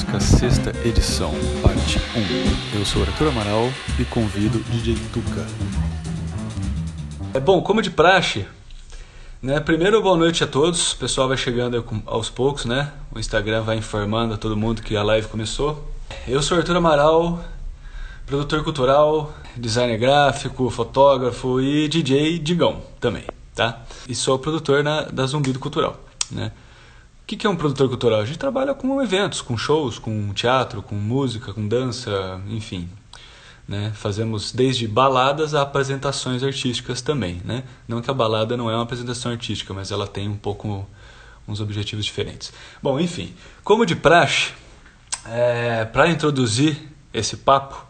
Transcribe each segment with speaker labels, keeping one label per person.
Speaker 1: Música, sexta edição, parte 1. Eu sou Arthur Amaral e convido DJ Tuca.
Speaker 2: É bom, como de praxe, né? Primeiro, boa noite a todos. O pessoal vai chegando aos poucos, né? O Instagram vai informando a todo mundo que a live começou. Eu sou Arthur Amaral, produtor cultural, designer gráfico, fotógrafo e DJ Digão também, tá? E sou produtor na, da Zumbido Cultural, né? O que é um produtor cultural? A gente trabalha com eventos, com shows, com teatro, com música, com dança, enfim. Né? Fazemos desde baladas a apresentações artísticas também. Né? Não que a balada não é uma apresentação artística, mas ela tem um pouco uns objetivos diferentes. Bom, enfim, como de praxe, é, para introduzir esse papo,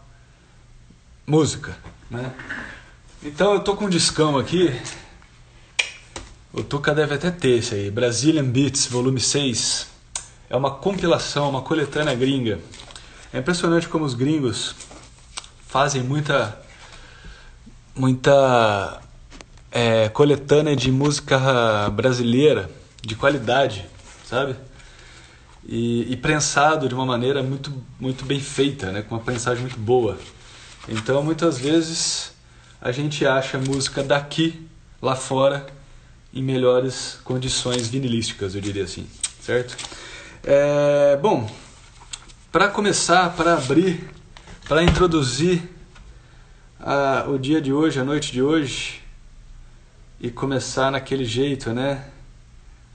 Speaker 2: música. Né? Então eu tô com um discão aqui o Tuca deve até ter esse aí. Brazilian Beats, volume 6. É uma compilação, uma coletânea gringa. É impressionante como os gringos fazem muita. muita. É, coletânea de música brasileira de qualidade, sabe? E, e, prensado de uma maneira muito, muito bem feita, né? com uma prensagem muito boa. Então, muitas vezes, a gente acha música daqui, lá fora, em melhores condições vinilísticas, eu diria assim, certo? É, bom, para começar, para abrir, para introduzir a, o dia de hoje, a noite de hoje, e começar naquele jeito, né?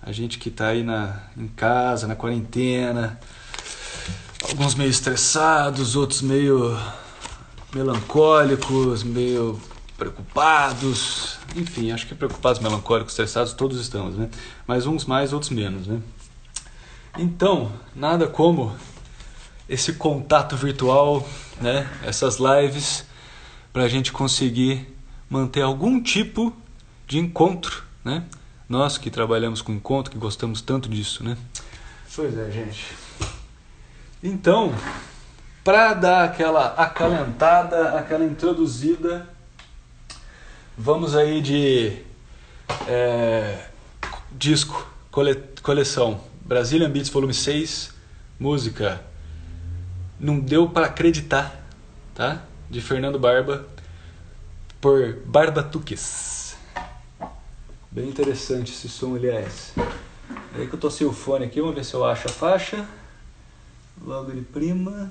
Speaker 2: A gente que está aí na, em casa, na quarentena, alguns meio estressados, outros meio melancólicos, meio preocupados, enfim, acho que preocupados, melancólicos, estressados, todos estamos, né? Mas uns mais, outros menos, né? Então, nada como esse contato virtual, né? Essas lives para a gente conseguir manter algum tipo de encontro, né? Nós que trabalhamos com encontro, que gostamos tanto disso, né? Pois é, gente. Então, para dar aquela acalentada, aquela introduzida Vamos aí de é, disco, cole, coleção Brazilian Beats Volume 6, música Não Deu para Acreditar, tá? De Fernando Barba, por Barbatuques. Bem interessante esse som, aliás. É aí que eu tô sem o fone aqui, vamos ver se eu acho a faixa. Logo de prima.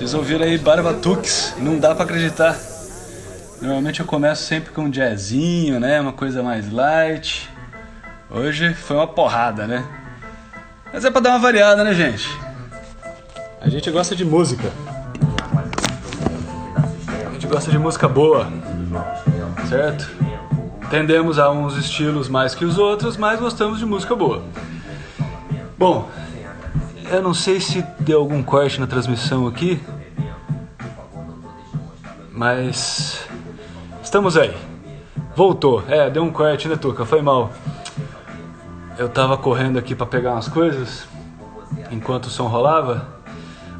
Speaker 2: Vocês ouviram aí Barbatux? Não dá pra acreditar. Normalmente eu começo sempre com um jazzinho, né? Uma coisa mais light. Hoje foi uma porrada, né? Mas é pra dar uma variada, né, gente? A gente gosta de música. A gente gosta de música boa, certo? Tendemos a uns estilos mais que os outros, mas gostamos de música boa. Bom, eu não sei se deu algum corte na transmissão aqui, mas estamos aí. Voltou. É, deu um corte, né, Tuca? Foi mal. Eu tava correndo aqui para pegar umas coisas enquanto o som rolava.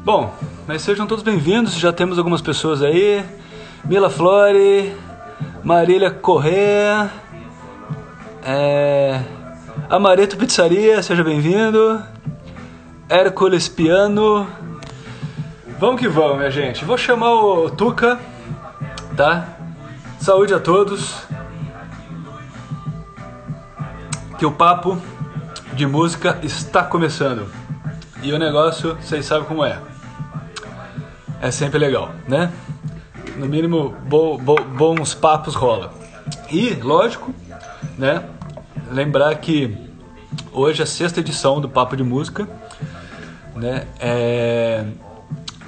Speaker 2: Bom, mas sejam todos bem-vindos. Já temos algumas pessoas aí. Mila Flore, Marília Correa, é, Amareto Pizzaria, seja bem-vindo. Hércules Piano. Vamos que vamos, minha gente. Vou chamar o Tuca, tá? Saúde a todos. Que o papo de música está começando. E o negócio, vocês sabem como é. É sempre legal, né? No mínimo, bo, bo, bons papos rola. E, lógico, né? Lembrar que hoje é a sexta edição do Papo de Música, né? É,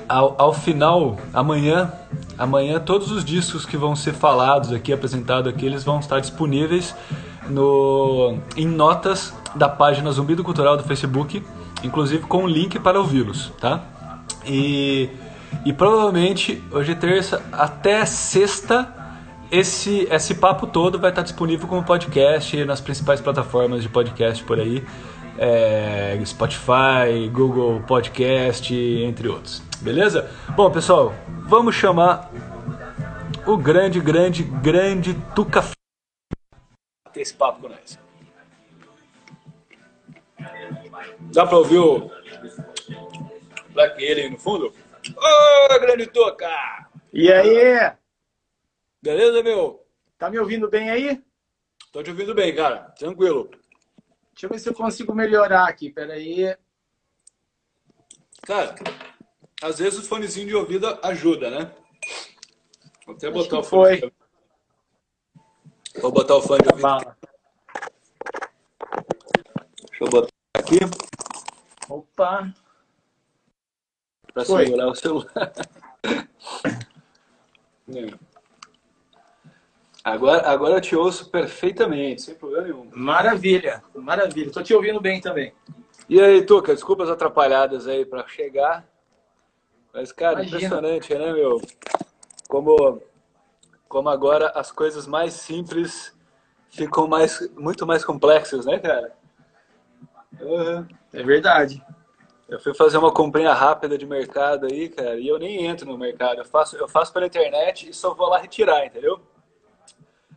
Speaker 2: ao, ao final, amanhã, amanhã todos os discos que vão ser falados aqui, apresentados aqui, eles vão estar disponíveis no, em notas da página Zumbi do Cultural do Facebook, inclusive com o link para ouvi-los, tá? E e provavelmente hoje é terça até sexta esse esse papo todo vai estar disponível como podcast nas principais plataformas de podcast por aí, é, Spotify, Google Podcast, entre outros. Beleza? Bom, pessoal, vamos chamar o grande, grande, grande Tuca ter esse papo com nós. Dá pra ouvir o Black Alien no fundo? Ô, grande Toca!
Speaker 3: E aí?
Speaker 2: Beleza, meu?
Speaker 3: Tá me ouvindo bem aí?
Speaker 2: Tô te ouvindo bem, cara. Tranquilo.
Speaker 3: Deixa eu ver se eu consigo melhorar aqui. Pera aí.
Speaker 2: Cara, às vezes o fonezinho de ouvido ajuda, né? Vou até botar o
Speaker 3: foi.
Speaker 2: fone. Vou botar o fone de ouvido.
Speaker 3: Bala.
Speaker 2: Deixa eu botar aqui
Speaker 3: Opa.
Speaker 2: para
Speaker 3: Foi.
Speaker 2: segurar o celular. É. Agora, agora eu te ouço perfeitamente, sem problema nenhum.
Speaker 3: Maravilha, maravilha. Tô te ouvindo bem também.
Speaker 2: E aí, Tuca, desculpas atrapalhadas aí para chegar. Mas, cara,
Speaker 3: Imagina.
Speaker 2: impressionante, né, meu? Como, como agora as coisas mais simples ficam mais, muito mais complexas, né, cara? Uhum.
Speaker 3: É verdade.
Speaker 2: Eu fui fazer uma comprinha rápida de mercado aí, cara, e eu nem entro no mercado. Eu faço, eu faço pela internet e só vou lá retirar, entendeu?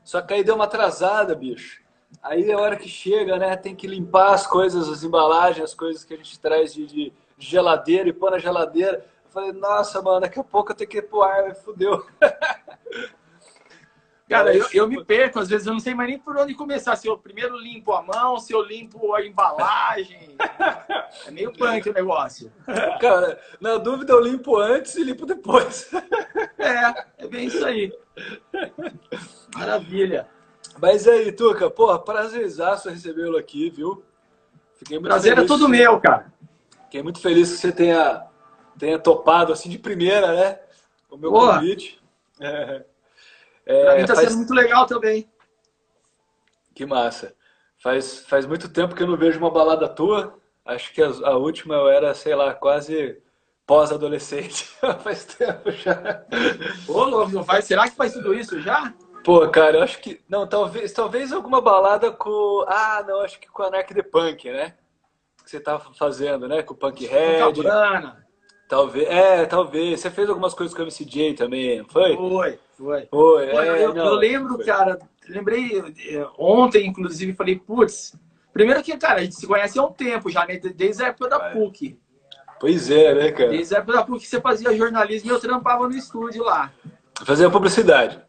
Speaker 2: Só que aí deu uma atrasada, bicho. Aí a hora que chega, né, tem que limpar as coisas, as embalagens, as coisas que a gente traz de, de geladeira e pôr na geladeira. Eu falei, nossa, mano, daqui a pouco eu tenho que ir pro ar, fudeu.
Speaker 3: Cara, eu, eu me perco, às vezes eu não sei mais nem por onde começar. Se eu primeiro limpo a mão, se eu limpo a embalagem. É meio punk o negócio.
Speaker 2: Cara, na dúvida eu limpo antes e limpo depois.
Speaker 3: É, é bem isso aí. Maravilha.
Speaker 2: Mas aí, Tuca, porra, prazerzaço recebê-lo aqui, viu? Fiquei muito
Speaker 3: Prazer é
Speaker 2: feliz.
Speaker 3: todo meu, cara.
Speaker 2: Fiquei muito feliz que você tenha, tenha topado assim de primeira, né? O meu
Speaker 3: Boa.
Speaker 2: convite. É,
Speaker 3: Pra
Speaker 2: É,
Speaker 3: mim tá
Speaker 2: faz-
Speaker 3: sendo muito legal também.
Speaker 2: Que massa. Faz, faz muito tempo que eu não vejo uma balada tua. Acho que a, a última eu era, sei lá, quase pós-adolescente. faz tempo já.
Speaker 3: Ô, louco, não faz? Será que faz tudo isso já?
Speaker 2: Pô, cara, eu acho que. Não, talvez, talvez alguma balada com. Ah, não, acho que com a Anarch the Punk, né? Que você tava fazendo, né? Com o Punk Head. Talvez. É, talvez. Você fez algumas coisas com o MCJ também, não foi?
Speaker 3: Foi, foi.
Speaker 2: Foi,
Speaker 3: Pô,
Speaker 2: é,
Speaker 3: eu,
Speaker 2: não,
Speaker 3: eu lembro,
Speaker 2: foi.
Speaker 3: cara, lembrei eh, ontem, inclusive, falei, putz, primeiro que, cara, a gente se conhece há um tempo já, né? Desde a época da
Speaker 2: É.
Speaker 3: PUC.
Speaker 2: Pois é, né, cara?
Speaker 3: Desde a época da PUC você fazia jornalismo e eu trampava no estúdio lá.
Speaker 2: Fazer a publicidade.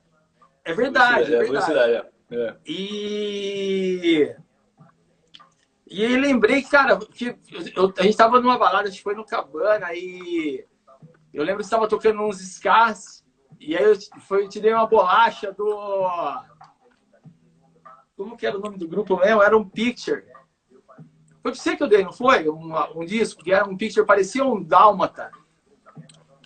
Speaker 3: É verdade, é verdade.
Speaker 2: Publicidade, é. É.
Speaker 3: E. E aí lembrei, cara, que eu- a gente tava numa balada, a gente foi no Cabana e eu lembro que você tava tocando uns scars e aí eu te, foi, eu uma bolacha do. Como que era o nome do grupo mesmo? Era um picture. Foi pra você que eu dei, não foi? Um, um disco que era um picture, parecia um dálmata.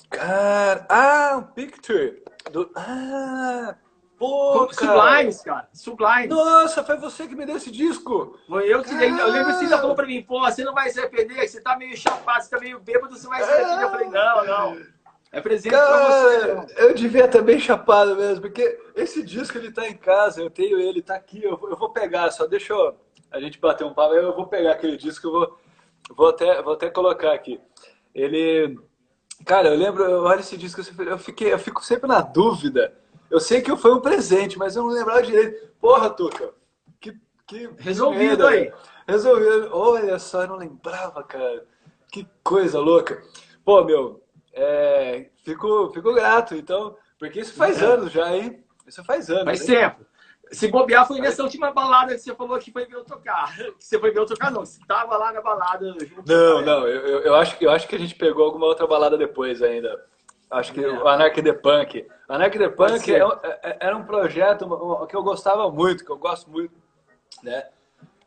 Speaker 2: Cara, ah, um picture. Do... Ah, pô, cara.
Speaker 3: Sublimes, cara. Sublimes.
Speaker 2: Nossa, foi você que me deu esse disco.
Speaker 3: Foi eu que dei. Eu lembro que você ainda falou pra mim, pô, você não vai se arrepender, você tá meio chapado, você tá meio bêbado, você vai se arrepender. Eu falei, não, não. É presente pra você.
Speaker 2: Cara, eu devia estar bem chapado mesmo, porque esse disco ele tá em casa, eu tenho ele, tá aqui, eu, vou- eu vou pegar, só deixa eu, a gente bater um papo, eu vou pegar aquele disco, eu vou, vou, até, vou até colocar aqui. Ele, cara, eu lembro, eu olho esse disco, eu fiquei, eu fico sempre na dúvida. Eu sei que foi um presente, mas eu não lembrava direito. Porra, Tuca, que, que
Speaker 3: Resolvido
Speaker 2: merda,
Speaker 3: aí.
Speaker 2: Resolvido. Olha só, eu não lembrava, cara. Que coisa louca. Pô, meu, é, fico, fico grato, então, porque isso faz anos já, hein? Isso faz anos.
Speaker 3: Faz
Speaker 2: hein?
Speaker 3: tempo. Se bobear, foi nessa última balada que você falou que foi ver eu tocar. Que você foi ver eu tocar, não. Você tava lá na balada
Speaker 2: Não, não, eu, eu, acho, que- eu acho que a gente pegou alguma outra balada depois ainda. Acho que o Anarch the Punk. Anarch the Punk
Speaker 3: ser.
Speaker 2: é um- é- era um projeto que eu gostava muito, que eu gosto muito, né?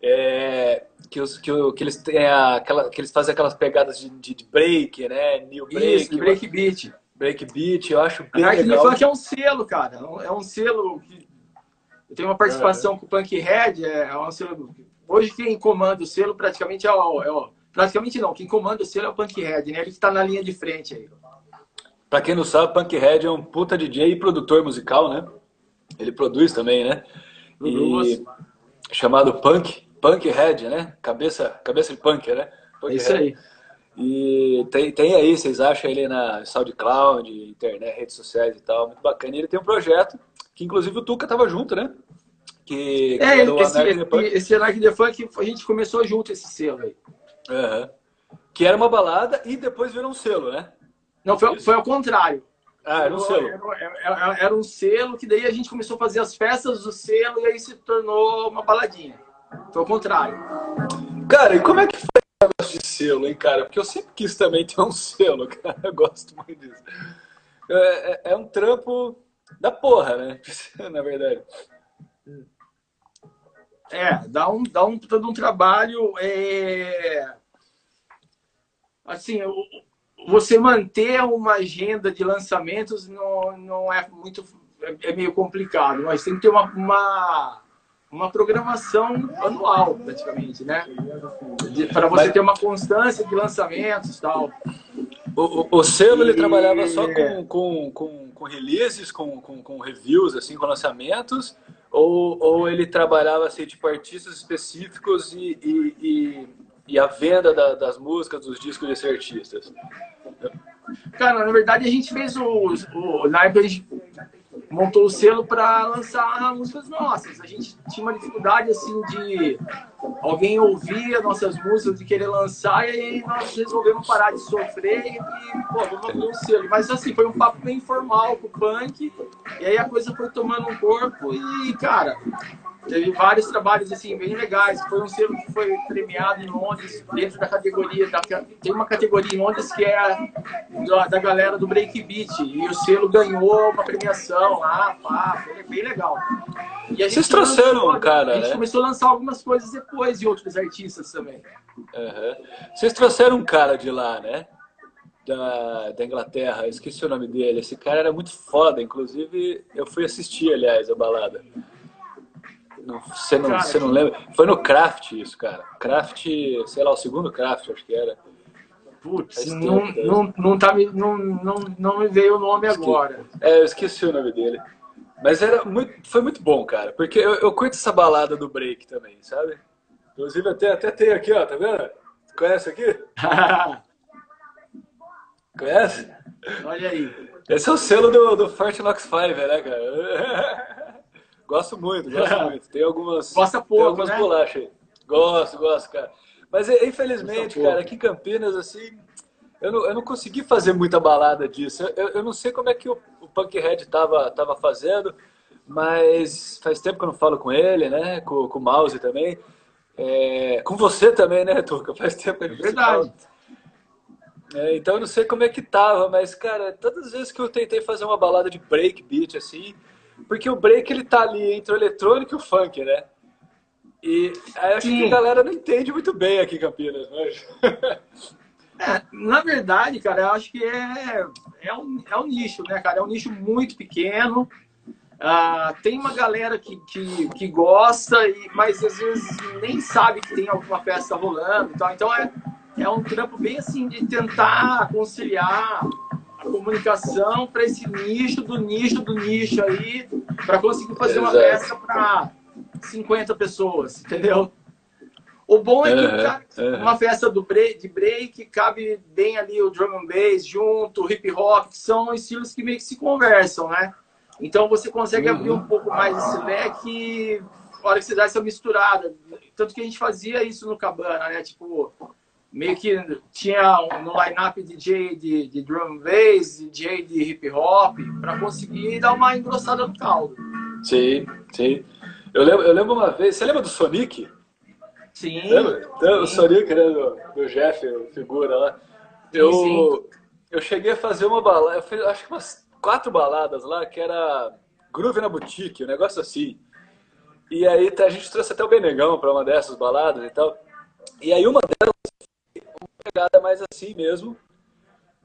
Speaker 2: É, que, os, que, que eles têm a- aquela, que eles fazem aquelas pegadas de, de, de break, né? New break,
Speaker 3: Isso, break beat.
Speaker 2: break beat, eu acho bem
Speaker 3: Anarchy
Speaker 2: legal.
Speaker 3: Funk é um selo, cara. É um- É selo que. Eu tenho uma participação com o Punk Head, é é um selo. Hoje quem comanda o selo praticamente é o. é o- praticamente não, quem comanda o selo é o Punk Head, né? Ele que tá na linha de frente aí.
Speaker 2: Pra quem não sabe, Punkhead é um puta DJ e produtor musical, né? Ele produz também, né? E chamado Punk, Punkhead, né? Cabeça, cabeça de punk, né?
Speaker 3: É isso aí.
Speaker 2: E tem, tem aí, vocês acham ele na SoundCloud, internet, redes sociais e tal, muito bacana. E ele tem um projeto que inclusive o Tuca tava junto, né? Que, que
Speaker 3: É,
Speaker 2: o
Speaker 3: esse, esse, Anarchy the Funk, a gente começou junto esse selo aí.
Speaker 2: Aham. Que era uma balada e depois virou um selo, né?
Speaker 3: Não, foi, foi ao contrário.
Speaker 2: Ah, era um selo.
Speaker 3: Era, era- era um selo que daí a gente começou a fazer as festas do selo e aí se tornou uma baladinha. Foi ao contrário.
Speaker 2: Cara, e como é que foi o negócio de selo, hein, cara? Porque eu sempre quis também ter um selo, cara. Eu gosto muito disso. É, é- é um trampo da porra, né? Na verdade.
Speaker 3: É, dá um, dá um todo um trabalho. É... Assim, você manter uma agenda de lançamentos não, não é muito. É, é meio complicado, mas tem que ter uma, uma, uma programação anual, praticamente, né? Para você ter uma constância de lançamentos e tal.
Speaker 2: O, o, o selo e... ele trabalhava só com, com, com, com releases, com, com, com, reviews, assim, com lançamentos, ou, ou ele trabalhava assim, tipo artistas específicos e, e, e, e a venda da, das músicas, dos discos desses artistas?
Speaker 3: Cara, na verdade a gente fez o, o na época a gente montou o selo para lançar músicas nossas. A gente tinha uma dificuldade assim de alguém ouvir as nossas músicas e querer lançar, e aí nós resolvemos parar de sofrer e, pô, vamos um selo. Mas assim, foi um papo bem informal com o punk, e aí a coisa foi tomando um corpo e, cara, Teve vários trabalhos assim bem legais. Foi um selo que foi premiado em Londres dentro da categoria da, tem uma categoria em Londres que é da, da galera do breakbeat e o selo ganhou uma premiação lá, pá, foi bem legal.
Speaker 2: E a Vocês trouxeram, lançou, cara,
Speaker 3: A gente
Speaker 2: né?
Speaker 3: começou a lançar algumas coisas depois de outros artistas também.
Speaker 2: Uhum. Vocês trouxeram um cara de lá, né? Da, da Inglaterra, esqueci o nome dele. Esse cara era muito foda, inclusive eu fui assistir, aliás, a balada. Você não, você não lembra? Foi no Craft isso, cara. Craft, sei lá, o segundo Craft, acho que era.
Speaker 3: Putz, não, tempo, não, não, tá, não, não, não me veio o nome
Speaker 2: esqueci.
Speaker 3: agora.
Speaker 2: É, eu esqueci o nome dele. Mas era muito, foi muito bom, cara. Porque eu, eu curto essa balada do break também, sabe? Inclusive até, até tem aqui, ó, tá vendo? Conhece aqui? Conhece?
Speaker 3: Olha aí.
Speaker 2: Esse é o selo do, do Fort Knox 5, né, cara? Gosto muito, gosto muito. Tem algumas,
Speaker 3: Gosta pouco, tem
Speaker 2: algumas
Speaker 3: né?
Speaker 2: bolachas aí. Gosto, gosto, cara. Mas infelizmente, cara, aqui em Campinas, assim, eu não, eu não consegui fazer muita balada disso. Eu, eu não sei como é que o, o Punkhead tava, tava fazendo, mas faz tempo que eu não falo com ele, né? Com, com o Mouse também. É, com você também, né, Tuca? Faz tempo que a gente
Speaker 3: Verdade.
Speaker 2: É, então eu não sei como é que tava, mas, cara, todas as vezes que eu tentei fazer uma balada de breakbeat, assim, porque o break ele tá ali entre o eletrônico e o funk, né? E aí acho Sim. que a galera não entende muito bem aqui em Campinas, mas...
Speaker 3: é, na verdade, cara, eu acho que é, é, um, é um nicho, né, cara? É um nicho muito pequeno. Uh, tem uma galera que, que, que gosta, e, mas às vezes nem sabe que tem alguma festa rolando. Então, então é, é um trampo bem assim de tentar conciliar comunicação para esse nicho do nicho do nicho aí, para conseguir fazer Exato. uma festa para 50 pessoas, entendeu? O bom é que uhum, uhum. uma festa do break, de break cabe bem ali o drum and bass junto, hip hop, que são estilos que meio que se conversam, né? Então você consegue uhum. abrir um pouco mais esse leque na hora que você dá essa misturada. Tanto que a gente fazia isso no Cabana, né? Tipo, meio que tinha no line-up DJ de, de drum bass, DJ de hip hop, para conseguir dar uma engrossada no caldo.
Speaker 2: Sim, sim. Eu lembro, eu lembro uma vez, você lembra do Sonic?
Speaker 3: Sim.
Speaker 2: Lembra? Então, sim. O Sonic, né, do, do Jeff, figura lá. Eu, sim. eu cheguei a fazer uma balada, eu fiz acho que umas quatro baladas lá, que era Groove na Boutique, um negócio assim. E aí a gente trouxe até o Benegão para uma dessas baladas e tal. E aí uma delas pegada mais assim mesmo,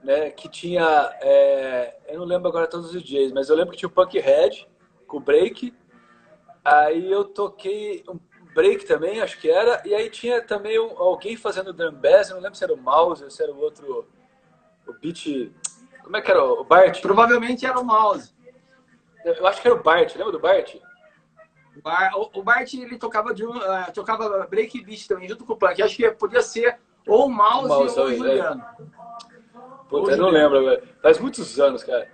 Speaker 2: né? Que tinha, é, eu não lembro agora todos os dias, mas eu lembro que tinha o Punkhead com o break. Aí eu toquei um break também, acho que era, e aí tinha também um, alguém fazendo drum bass, eu não lembro se era o Mouse ou se era o outro, o Beat, como é que era o Bart?
Speaker 3: Provavelmente era o Mouse.
Speaker 2: Eu acho que era o Bart, lembra do Bart?
Speaker 3: O Bart ele tocava, drum, uh, tocava break beat também junto com o Punk. Acho que podia ser ou o Mouse, o mouse ou o Juliano.
Speaker 2: Puta, eu não lembro, velho. Faz muitos anos, cara.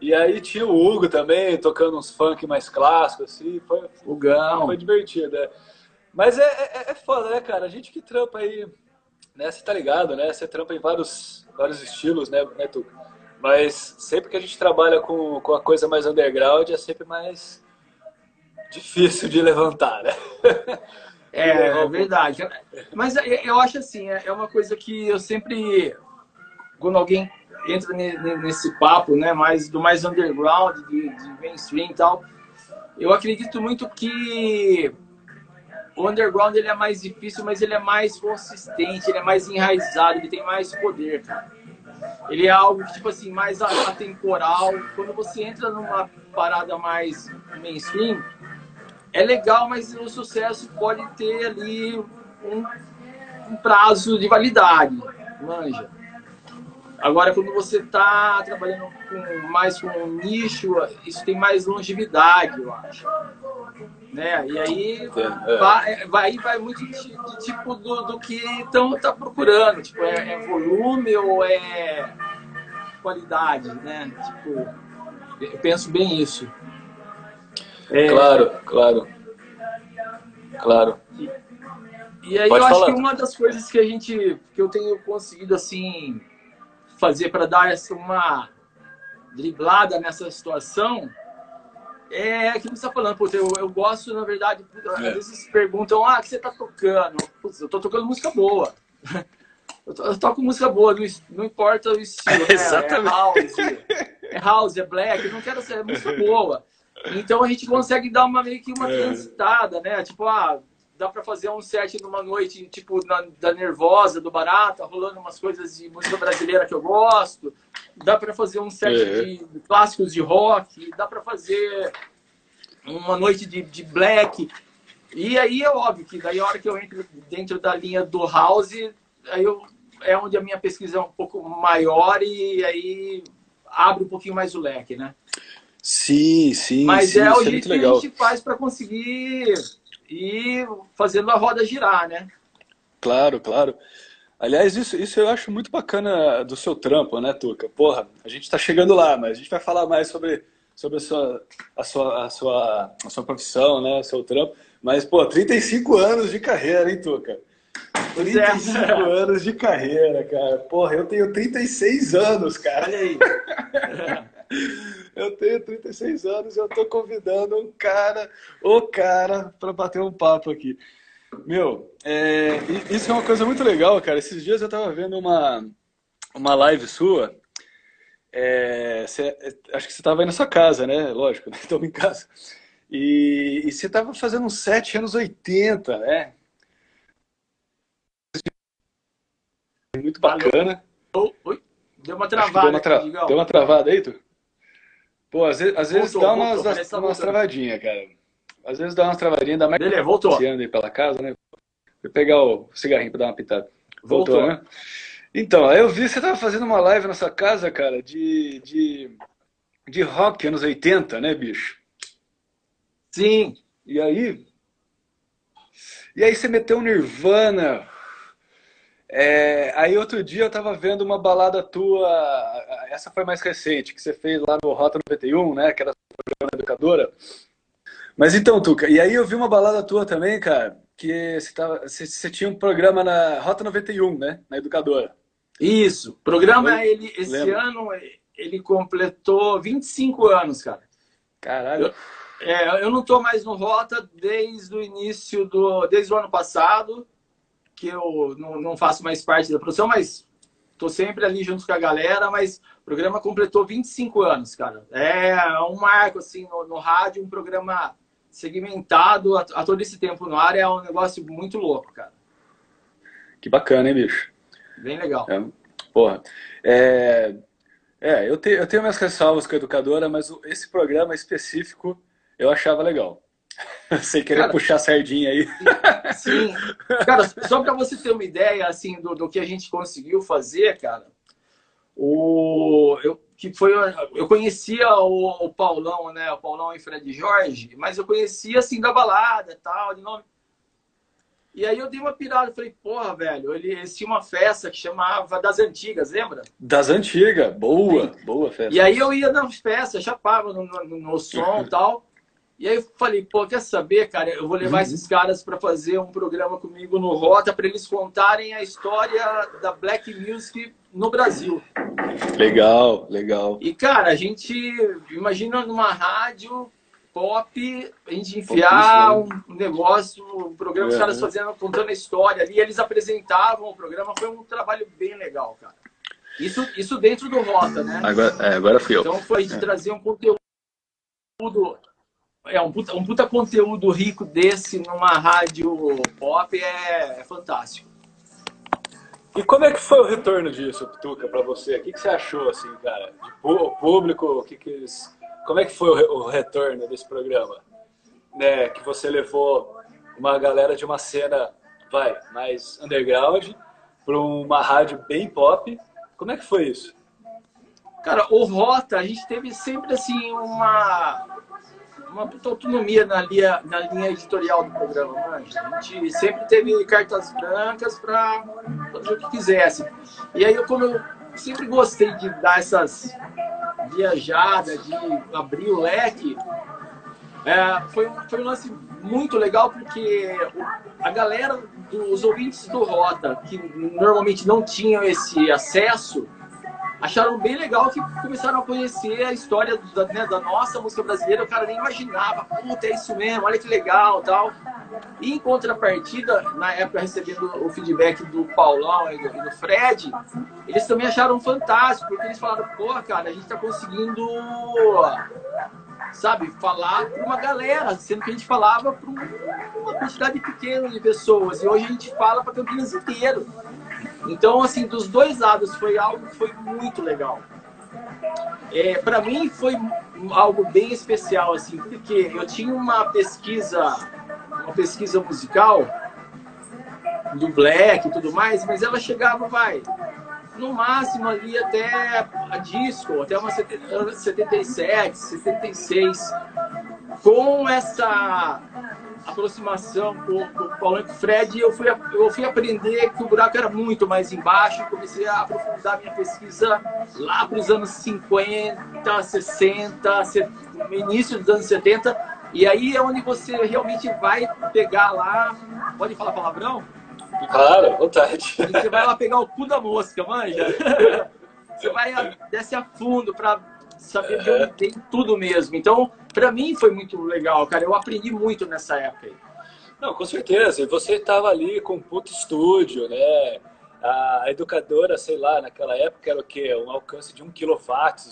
Speaker 2: E aí tinha o Hugo também, tocando uns funk mais clássicos, assim. Foi,
Speaker 3: o Gão.
Speaker 2: Foi divertido, é. Mas é, é, é, foda, né, cara? A gente que trampa aí, né? Você tá ligado, né? Você trampa em vários, vários estilos, né, né Tuca? Mas sempre que a gente trabalha com, com a coisa mais underground, é sempre mais difícil de levantar, né?
Speaker 3: É, é verdade. Mas eu acho assim, é, é uma coisa que eu sempre, quando alguém entra nesse papo, né, mais do mais underground, de, de mainstream e tal, eu acredito muito que o underground ele é mais difícil, mas ele é mais consistente, ele é mais enraizado, ele tem mais poder, cara. Ele é algo tipo assim, mais atemporal. Quando você entra numa parada mais mainstream, é legal, mas o sucesso pode ter ali um, um prazo de validade, manja. Agora, quando você está trabalhando com, mais com um nicho, isso tem mais longevidade, eu acho. Né? E aí é, é. vai, vai, vai muito de, de tipo do, do que estão tá procurando. Tipo, é, é, volume ou é qualidade, né? Tipo, eu penso bem isso.
Speaker 2: É, claro, claro. Claro.
Speaker 3: E, e aí Pode eu falar. acho que uma das coisas que a gente que eu tenho conseguido assim fazer para dar essa uma driblada nessa situação é aquilo que você está falando. Pô, eu, eu gosto, na verdade, às é. vezes perguntam, ah, o que você está tocando? Putz, eu estou tocando música boa. Eu, to, eu, toco música boa, não, não importa o estilo. Né?
Speaker 2: Exatamente.
Speaker 3: É house, é house, é black, não quero ser é música boa. Então a gente consegue dar uma meio que uma é. transitada, né? Tipo, ah, dá para fazer um set numa noite, tipo, na, da Nervosa, do Barata, rolando umas coisas de música brasileira que eu gosto. Dá para fazer um set é. de clássicos de rock. Dá para fazer uma noite de, de black. E aí é óbvio que daí a hora que eu entro dentro da linha do house, aí eu, é onde a minha pesquisa é um pouco maior e aí abre um pouquinho mais o leque, né?
Speaker 2: Sim, sim.
Speaker 3: Mas
Speaker 2: sim,
Speaker 3: é o é jeito que a gente faz para conseguir e fazendo a roda girar, né?
Speaker 2: Claro, claro. Aliás, isso, isso eu acho muito bacana do seu trampo, né, Tuca? Porra, a gente está chegando lá, mas a gente vai falar mais sobre, sobre a, sua, a, sua, a, sua, a sua profissão, né, o seu trampo. Mas, pô, 35 anos de carreira, hein, Tuca? 35 é. anos de carreira, cara. Porra, eu tenho 36 anos, cara.
Speaker 3: Olha aí.
Speaker 2: Eu tenho 36 anos e eu tô convidando um cara, o cara, para bater um papo aqui. Meu, é, isso é uma coisa muito legal, cara. Esses dias eu tava vendo uma, uma live sua. É, cê, acho que você tava aí na sua casa, né? Lógico, né? Estamos em casa. E, e você tava fazendo um set anos 80, né? Muito bacana.
Speaker 3: Oi, Deu uma travada. Deu
Speaker 2: uma, tra... deu uma travada aí, tu? Pô, às vezes, às vezes voltou, dá umas, voltou, umas travadinhas, cara. Às vezes dá umas travadinhas, dá mais
Speaker 3: Beleza, voltou.
Speaker 2: Você anda aí pela casa, né? Vou pegar o cigarrinho pra dar uma pitada. Voltou, voltou. né? Então, aí eu vi você tava fazendo uma live na sua casa, cara, de, de, de rock anos 80, né, bicho?
Speaker 3: Sim.
Speaker 2: E aí? E aí você meteu um Nirvana, é, aí outro dia eu tava vendo uma balada tua, essa foi mais recente, que você fez lá no Rota 91, né? Que era programa educadora. Mas então, Tuca, e aí eu vi uma balada tua também, cara, que você, tava, você, você tinha um programa na Rota 91, né? Na educadora.
Speaker 3: Isso. O programa, ele, esse Lembra? ano, ele completou 25 anos, cara.
Speaker 2: Caralho.
Speaker 3: Eu, é, eu não tô mais no Rota desde o início do. desde o ano passado que eu não, não faço mais parte da produção, mas estou sempre ali junto com a galera, mas o programa completou 25 anos, cara. É um marco, assim, no, no rádio, um programa segmentado a, a, todo esse tempo no ar, é um negócio muito louco, cara.
Speaker 2: Que bacana, hein, bicho?
Speaker 3: Bem legal.
Speaker 2: É, porra. É, é eu, te, eu tenho minhas ressalvas com a educadora, mas esse programa específico eu achava legal. Sem querer cara, puxar a sardinha aí.
Speaker 3: Sim. Cara, só para você ter uma ideia assim do, do que a gente conseguiu fazer, cara. O eu que foi eu conhecia o, o Paulão, né? O Paulão e Fred Jorge, mas eu conhecia assim da balada, tal, de nome. E aí eu dei uma pirada, falei, porra, velho, ele, eles tinham uma festa que chamava Das Antigas, lembra?
Speaker 2: Das Antigas, boa, Sim. boa festa.
Speaker 3: E aí eu ia nas festas, chapava no, no, no som e tal. E aí eu falei, pô, quer saber, cara? Eu vou levar uhum. esses caras para fazer um programa comigo no Rota para eles contarem a história da Black Music no Brasil.
Speaker 2: Legal, legal.
Speaker 3: E, cara, a gente imagina numa rádio pop, a gente enfiar um negócio, um programa, é. os caras fazendo, contando a história ali, eles apresentavam o programa, foi um trabalho bem legal, cara. Isso, isso dentro do Rota, né?
Speaker 2: Agora, é, agora fui eu.
Speaker 3: Então foi de é. trazer um conteúdo. É, um puta, um puta conteúdo rico desse numa rádio pop é, é fantástico.
Speaker 2: E como é que foi o retorno disso, Tuca, para você? O que, que você achou, assim, cara? De público, o que, que eles... como é que foi o, retorno desse programa? Né, que você levou uma galera de uma cena, vai, mais underground para uma rádio bem pop. Como é que foi isso?
Speaker 3: Cara, o Rota, a gente teve sempre assim uma uma puta autonomia na linha, na linha editorial do programa. Né? A gente sempre teve cartas brancas para fazer o que quisesse. E aí, como eu sempre gostei de dar essas viajadas, de abrir o leque, é, foi, foi um lance muito legal porque a galera dos ouvintes do Rota, que normalmente não tinham esse acesso, acharam bem legal que começaram a conhecer a história da, né, da nossa música brasileira. O cara nem imaginava, puta, é isso mesmo, olha que legal tal. E em contrapartida, na época recebendo o feedback do Paulão e do, e do Fred, eles também acharam fantástico, porque eles falaram, pô, cara, a gente tá conseguindo sabe, falar para uma galera, sendo que a gente falava para uma quantidade pequena de pessoas. E hoje a gente fala para Campinas inteiro. Então, assim, dos dois lados foi algo que foi muito legal. É, para mim foi algo bem especial, assim, porque eu tinha uma pesquisa, uma pesquisa musical do Black e tudo mais, mas ela chegava, vai, no máximo ali até a disco, até uma 77, 76. Com essa aproximação com, com o Paulo e com o Fred, eu fui, eu fui aprender que o buraco era muito mais embaixo. Comecei a aprofundar minha pesquisa lá para os anos 50, 60, no início dos anos 70. E aí é onde você realmente vai pegar lá. Pode falar palavrão?
Speaker 2: Claro, vontade.
Speaker 3: Você vai lá pegar o cu da mosca, manja. Você vai desce a fundo para saber de onde tem tudo mesmo. Então, para mim foi muito legal, cara. Eu aprendi muito nessa época aí.
Speaker 2: Não, com certeza. E você estava ali com um puto estúdio, né? A educadora, sei lá, naquela época era o quê? Um alcance de 1 kW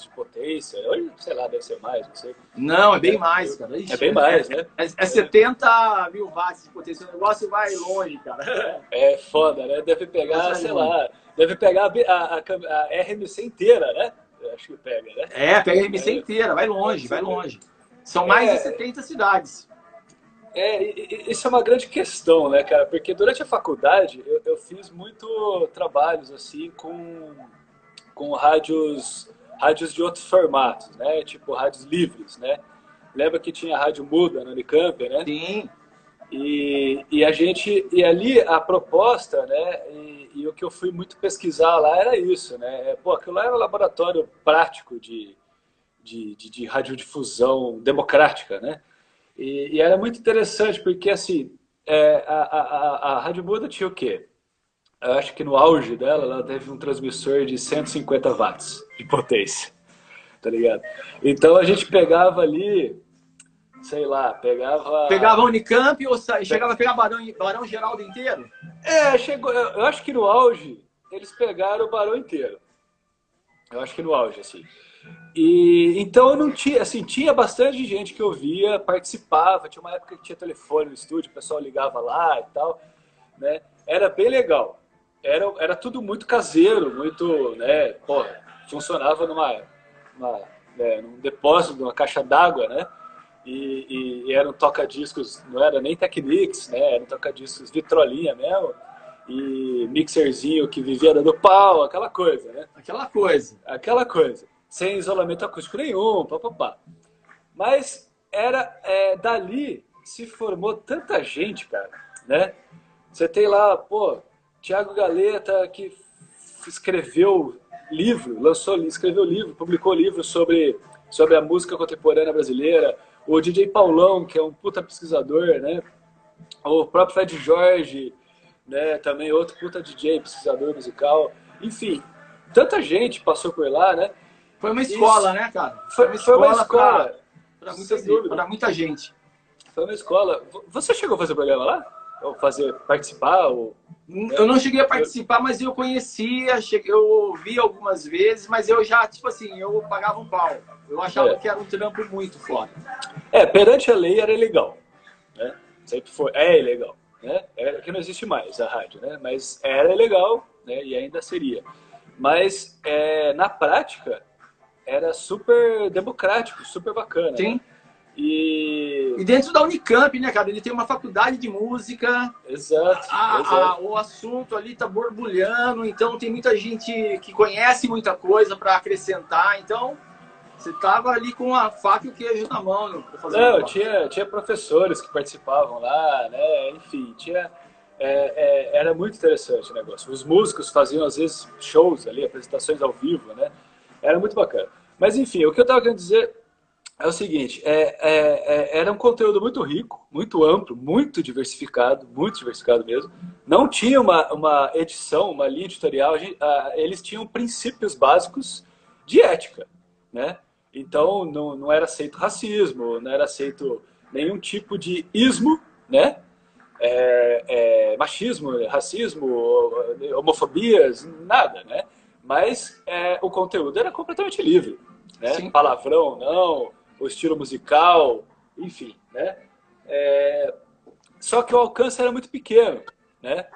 Speaker 2: de potência. Hoje, sei lá, deve ser mais, não sei.
Speaker 3: Não, é bem é, mais, cara. Ixi,
Speaker 2: é bem mais, né?
Speaker 3: É, é 70 mil watts de potência. O negócio vai longe, cara.
Speaker 2: É foda, né? Deve pegar, sei longe. lá, deve pegar a, a, a, RMC inteira, né? Acho que pega, né?
Speaker 3: É, pega a RMC é. inteira, vai longe, vai longe. São mais é, de 70 cidades.
Speaker 2: É, isso é uma grande questão, né, cara? Porque durante a faculdade eu, eu fiz muito trabalhos assim com, com rádios, rádios de outros formatos, né? Tipo rádios livres, né? Lembra que tinha rádio muda no Unicamp, né?
Speaker 3: Sim.
Speaker 2: E, e a gente e ali a proposta, né? E, e, o que eu fui muito pesquisar lá era isso, né? É, pô, aquilo lá era um laboratório prático de, de, de, de radiodifusão democrática, né? E, e, era muito interessante, porque assim, é, a, a, a Rádio Muda tinha o quê? Eu acho que no auge dela, ela teve um transmissor de 150 watts de potência, tá ligado? Então a gente pegava ali, sei lá, pegava...
Speaker 3: Pegava Unicamp ou chegava a pegar Barão, Barão Geraldo inteiro?
Speaker 2: É, chegou, eu acho que no auge eles pegaram o Barão inteiro. Eu acho que no auge, assim. E então eu não tinha, assim, tinha bastante gente que ouvia, participava, tinha uma época que tinha telefone no estúdio, o pessoal ligava lá e tal, né? Era bem legal. Era, era tudo muito caseiro, muito, né, pô, funcionava numa, numa né, num depósito, numa caixa d'água, né? E, e, e era um toca-discos, não era nem Technics, né? Era um toca-discos vitrolinha mesmo e mixerzinho que vivia dando pau, aquela coisa, né?
Speaker 3: Aquela coisa.
Speaker 2: Aquela coisa sem isolamento acústico nenhum, papapá. Mas era é, dali se formou tanta gente, cara, né? Você tem lá, pô, Tiago Galeta que escreveu livro, lançou, escreveu livro, publicou livro sobre sobre a música contemporânea brasileira. O DJ Paulão, que é um puta pesquisador, né? O próprio Fred Jorge, né? Também outro puta DJ, pesquisador musical. Enfim, tanta gente passou por lá, né?
Speaker 3: Foi uma escola, Isso. né, cara?
Speaker 2: Foi, uma escola, foi uma escola
Speaker 3: para muita, muita gente.
Speaker 2: Foi uma escola. Você chegou a fazer programa lá? Fazer participar? Ou...
Speaker 3: Eu não cheguei a participar, mas eu conhecia, eu ouvi algumas vezes, mas eu já, tipo assim, eu pagava um pau. Eu achava é. que era um trampo muito foda.
Speaker 2: É, perante a lei era ilegal. Né? Sempre foi. É ilegal. Né? É que não existe mais a rádio, né? Mas era ilegal né? e ainda seria. Mas é, na prática era super democrático, super bacana. Sim. Né?
Speaker 3: E... e dentro da Unicamp, né, cara? Ele tem uma faculdade de música.
Speaker 2: Exato.
Speaker 3: A,
Speaker 2: exato.
Speaker 3: A, o assunto ali tá borbulhando, então tem muita gente que conhece muita coisa para acrescentar. Então, você tava ali com a faca e o queijo na mão. Né,
Speaker 2: Não, tinha, tinha professores que participavam lá, né? Enfim, tinha. É, é, era muito interessante o negócio. Os músicos faziam, às vezes, shows ali, apresentações ao vivo, né? Era muito bacana. Mas, enfim, o que eu estava querendo dizer é o seguinte: é, é, é, era um conteúdo muito rico, muito amplo, muito diversificado, muito diversificado mesmo. Não tinha uma, uma edição, uma linha editorial, eles tinham princípios básicos de ética, né? Então não, não era aceito racismo, não era aceito nenhum tipo de ismo, né? É, é, machismo, racismo, homofobias, nada, né? Mas é, o conteúdo era completamente livre, né? Sim. Palavrão, não, o estilo musical, enfim, né? É... Só que o alcance era muito pequeno, né?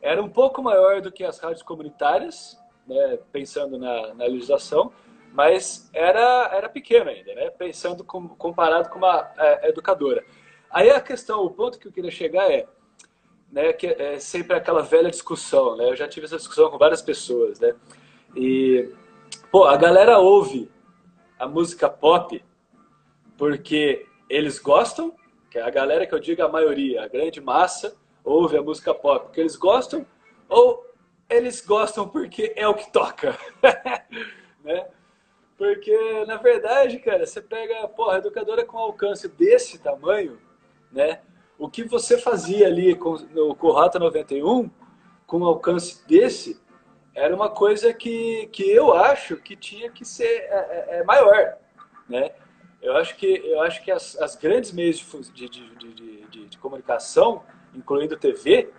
Speaker 2: Era um pouco maior do que as rádios comunitárias, né? pensando na, na legislação, mas era, era pequeno ainda, né? Pensando com, comparado com uma é, educadora. Aí a questão, o ponto que eu queria chegar é, né, que é sempre aquela velha discussão, né? Eu já tive essa discussão com várias pessoas, né? E pô, a galera ouve a música pop porque eles gostam, que é a galera que eu digo a maioria, a grande massa, ouve a música pop porque eles gostam, ou eles gostam porque é o que toca, né? Porque, na verdade, cara, você pega, porra, a educadora com alcance desse tamanho, né? O que você fazia ali com, no Corrata 91, com alcance desse, era uma coisa que, que eu acho que tinha que ser é, é, é maior, né? Eu acho que, eu acho que as, as grandes meios de, de, de, de, comunicação, incluindo TV,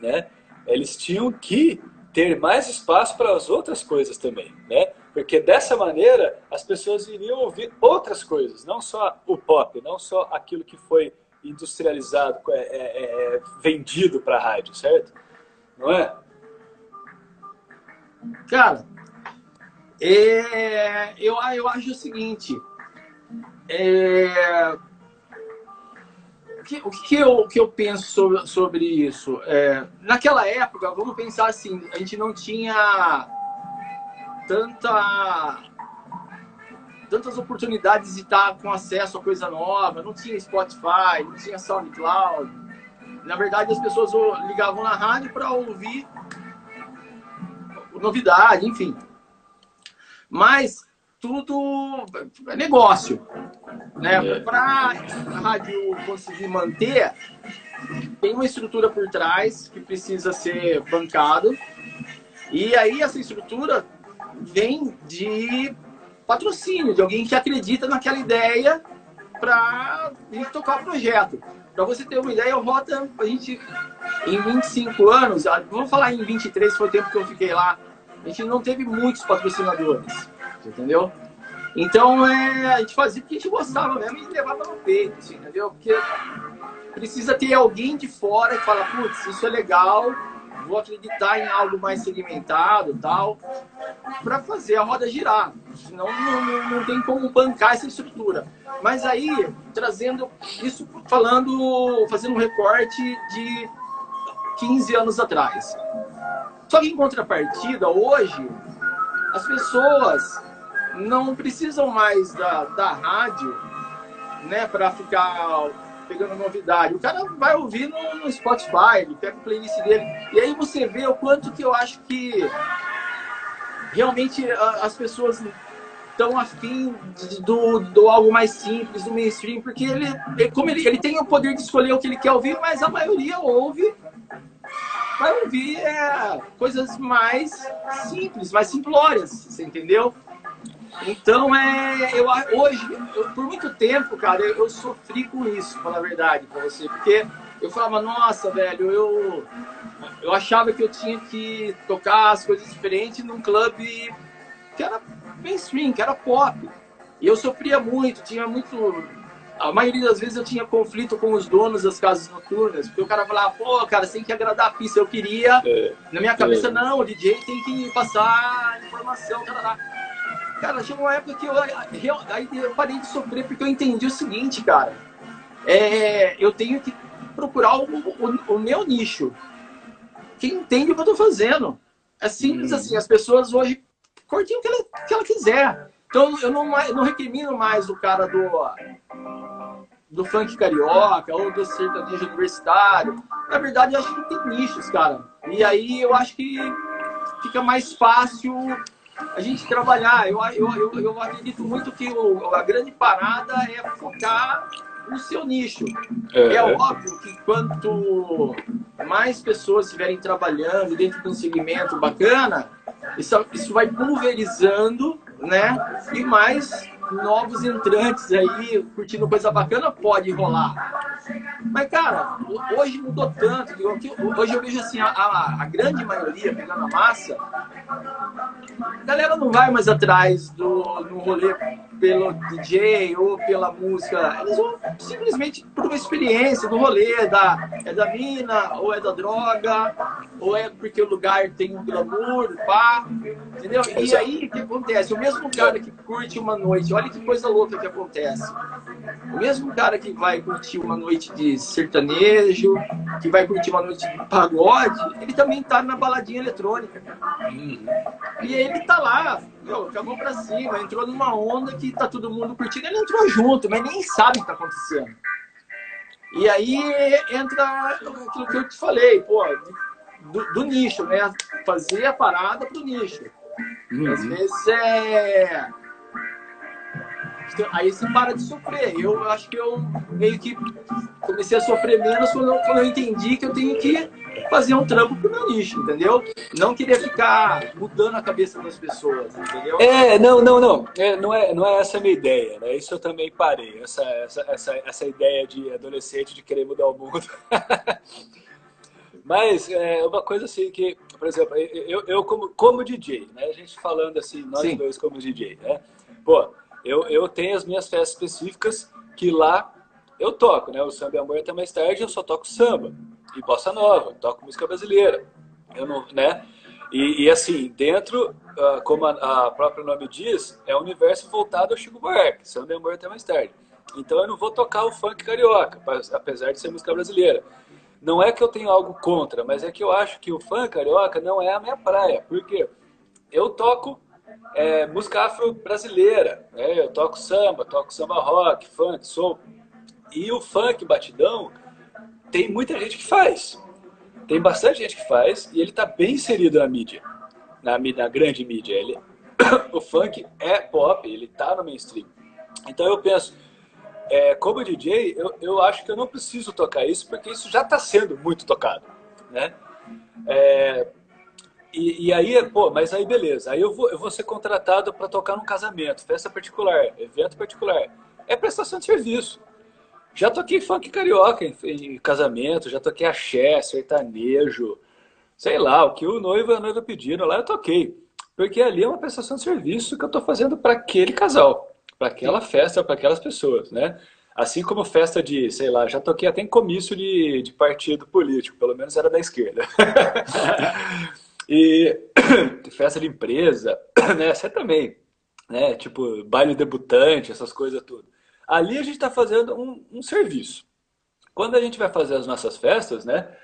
Speaker 2: né, eles tinham que ter mais espaço para as outras coisas também, né? Porque dessa maneira as pessoas iriam ouvir outras coisas, não só o pop, não só aquilo que foi industrializado, é, é, é vendido para a rádio, certo? Não é?
Speaker 3: Cara, é, eu, eu acho o seguinte, é... O, que, o que, eu, que eu penso sobre, isso? É, naquela época, vamos pensar assim, a gente não tinha tanta tantas oportunidades de estar com acesso a coisa nova, não tinha Spotify, não tinha SoundCloud. Na verdade, as pessoas ligavam na rádio para ouvir novidade, enfim. Mas tudo é negócio. Né? É. Para a rádio conseguir manter, tem uma estrutura por trás que precisa ser bancado. E aí essa estrutura vem de patrocínio, de alguém que acredita naquela ideia para tocar o projeto. Para você ter uma ideia, o Rota, a gente, em 25 anos, vamos falar em 23, foi o tempo que eu fiquei lá, a gente não teve muitos patrocinadores entendeu? Então, é, a gente fazia porque a gente gostava mesmo e levava no peito, assim, entendeu? Porque precisa ter alguém de fora que fala, putz, isso é legal, vou acreditar em algo mais segmentado tal, para fazer a roda girar. Senão não, não, não, tem como bancar essa estrutura. Mas aí, trazendo isso, falando, fazendo um recorte de 15 anos atrás. Só que em contrapartida, hoje, as pessoas não precisam mais da, da rádio, né, para ficar pegando novidade. O cara vai ouvir no, no, Spotify, ele pega o playlist dele. E aí você vê o quanto que eu acho que realmente as pessoas estão afim do, do algo mais simples, do mainstream, porque ele, ele como ele, ele tem o poder de escolher o que ele quer ouvir, mas a maioria ouve vai ouvir é, coisas mais simples, mais simplórias, você entendeu? Então, é, eu, hoje, eu, por muito tempo, cara, eu, eu, sofri com isso, falar a verdade pra você, porque eu falava, nossa, velho, eu, eu achava que eu tinha que tocar as coisas diferentes num clube que era mainstream, que era pop. E eu sofria muito, tinha muito. A maioria das vezes eu tinha conflito com os donos das casas noturnas, porque o cara falava, pô, cara, você tem que agradar a pista. Eu queria, é, na minha cabeça, é. não, o DJ tem que passar informação, cara. Cara, chegou uma época que eu, aí eu parei de sofrer porque eu entendi o seguinte, cara. É, eu tenho que procurar o, o, o, meu nicho. Quem entende o que eu tô fazendo. É simples hum. assim, as pessoas hoje curtem o que ela, que ela quiser. Então eu não, não recrimino mais o cara do, do funk carioca ou do sertanejo universitário. Na verdade, eu acho que tem nichos, cara. E aí eu acho que fica mais fácil a gente trabalhar. Eu, eu, eu, eu acredito muito que o, a grande parada é focar no seu nicho. É, é óbvio que quanto mais pessoas estiverem trabalhando dentro de um segmento bacana, isso, isso vai pulverizando, né? E mais novos entrantes aí, curtindo coisa bacana, pode rolar. Mas, cara, hoje mudou tanto. Hoje eu vejo assim, a, a, grande maioria, pegando a massa, a galera não vai mais atrás do, do rolê pelo DJ ou pela música. Eles vão simplesmente por uma experiência do rolê, da, é da mina, ou é da droga, ou é porque o lugar tem um glamour, pá, entendeu? E aí o que acontece? O mesmo cara que curte uma noite, olha que coisa louca que acontece. O mesmo cara que vai curtir uma noite de sertanejo, que vai curtir uma noite de pagode, ele também tá na baladinha eletrônica. Uhum. E ele tá lá, meu, com pra cima, entrou numa onda que tá todo mundo curtindo, ele entrou junto, mas nem sabe o que tá acontecendo. E aí entra aquilo que eu te falei, pô, do, do nicho, né? Fazer a parada pro nicho. Uhum. Às vezes é Aí você para de sofrer. Eu acho que eu meio que comecei a sofrer menos quando eu, quando eu entendi que eu tenho que fazer um trampo pro meu nicho, entendeu? Não queria ficar mudando a cabeça das pessoas, entendeu?
Speaker 2: É, não, não, não. É, não, é, não é essa a minha ideia, né? Isso eu também parei. Essa, essa, essa, essa ideia de adolescente de querer mudar o mundo. Mas é uma coisa assim que, por exemplo, eu, eu como, como DJ, né? A gente falando assim, nós Sim. dois como DJ, né? Pô, eu, eu tenho as minhas festas específicas que lá eu toco, né? O samba e amor até mais tarde eu só toco samba e bossa nova, toco música brasileira, eu não, né? E, e assim dentro, uh, como a, a próprio nome diz, é um universo voltado ao Chico Buarque, samba e amor até mais tarde. Então eu não vou tocar o funk carioca, apesar de ser música brasileira. Não é que eu tenho algo contra, mas é que eu acho que o funk carioca não é a minha praia, porque eu toco é, música afro-brasileira. Né? Eu toco samba, toco samba rock, funk, soul. E o funk batidão tem muita gente que faz. Tem bastante gente que faz e ele está bem inserido na mídia, na, na grande mídia. Ele, o funk é pop, ele está no mainstream. Então eu penso, é, como DJ, eu, eu acho que eu não preciso tocar isso porque isso já está sendo muito tocado, né? É, e, e, aí, pô, mas aí beleza. Aí eu vou, eu vou ser contratado para tocar num casamento, festa particular, evento particular. É prestação de serviço. Já toquei funk carioca em, em casamento, já toquei axé, sertanejo, sei lá, o que o noivo e a noiva pediram lá eu toquei. Porque ali é uma prestação de serviço que eu estou fazendo para aquele casal, para aquela festa, para aquelas pessoas, né? Assim como festa de, sei lá, já toquei até em comício de, de partido político, pelo menos era da esquerda. E festa de empresa, né? Você também, né? Tipo, baile debutante, essas coisas tudo. Ali a gente está fazendo um, um, serviço. Quando a gente vai fazer as nossas festas, né?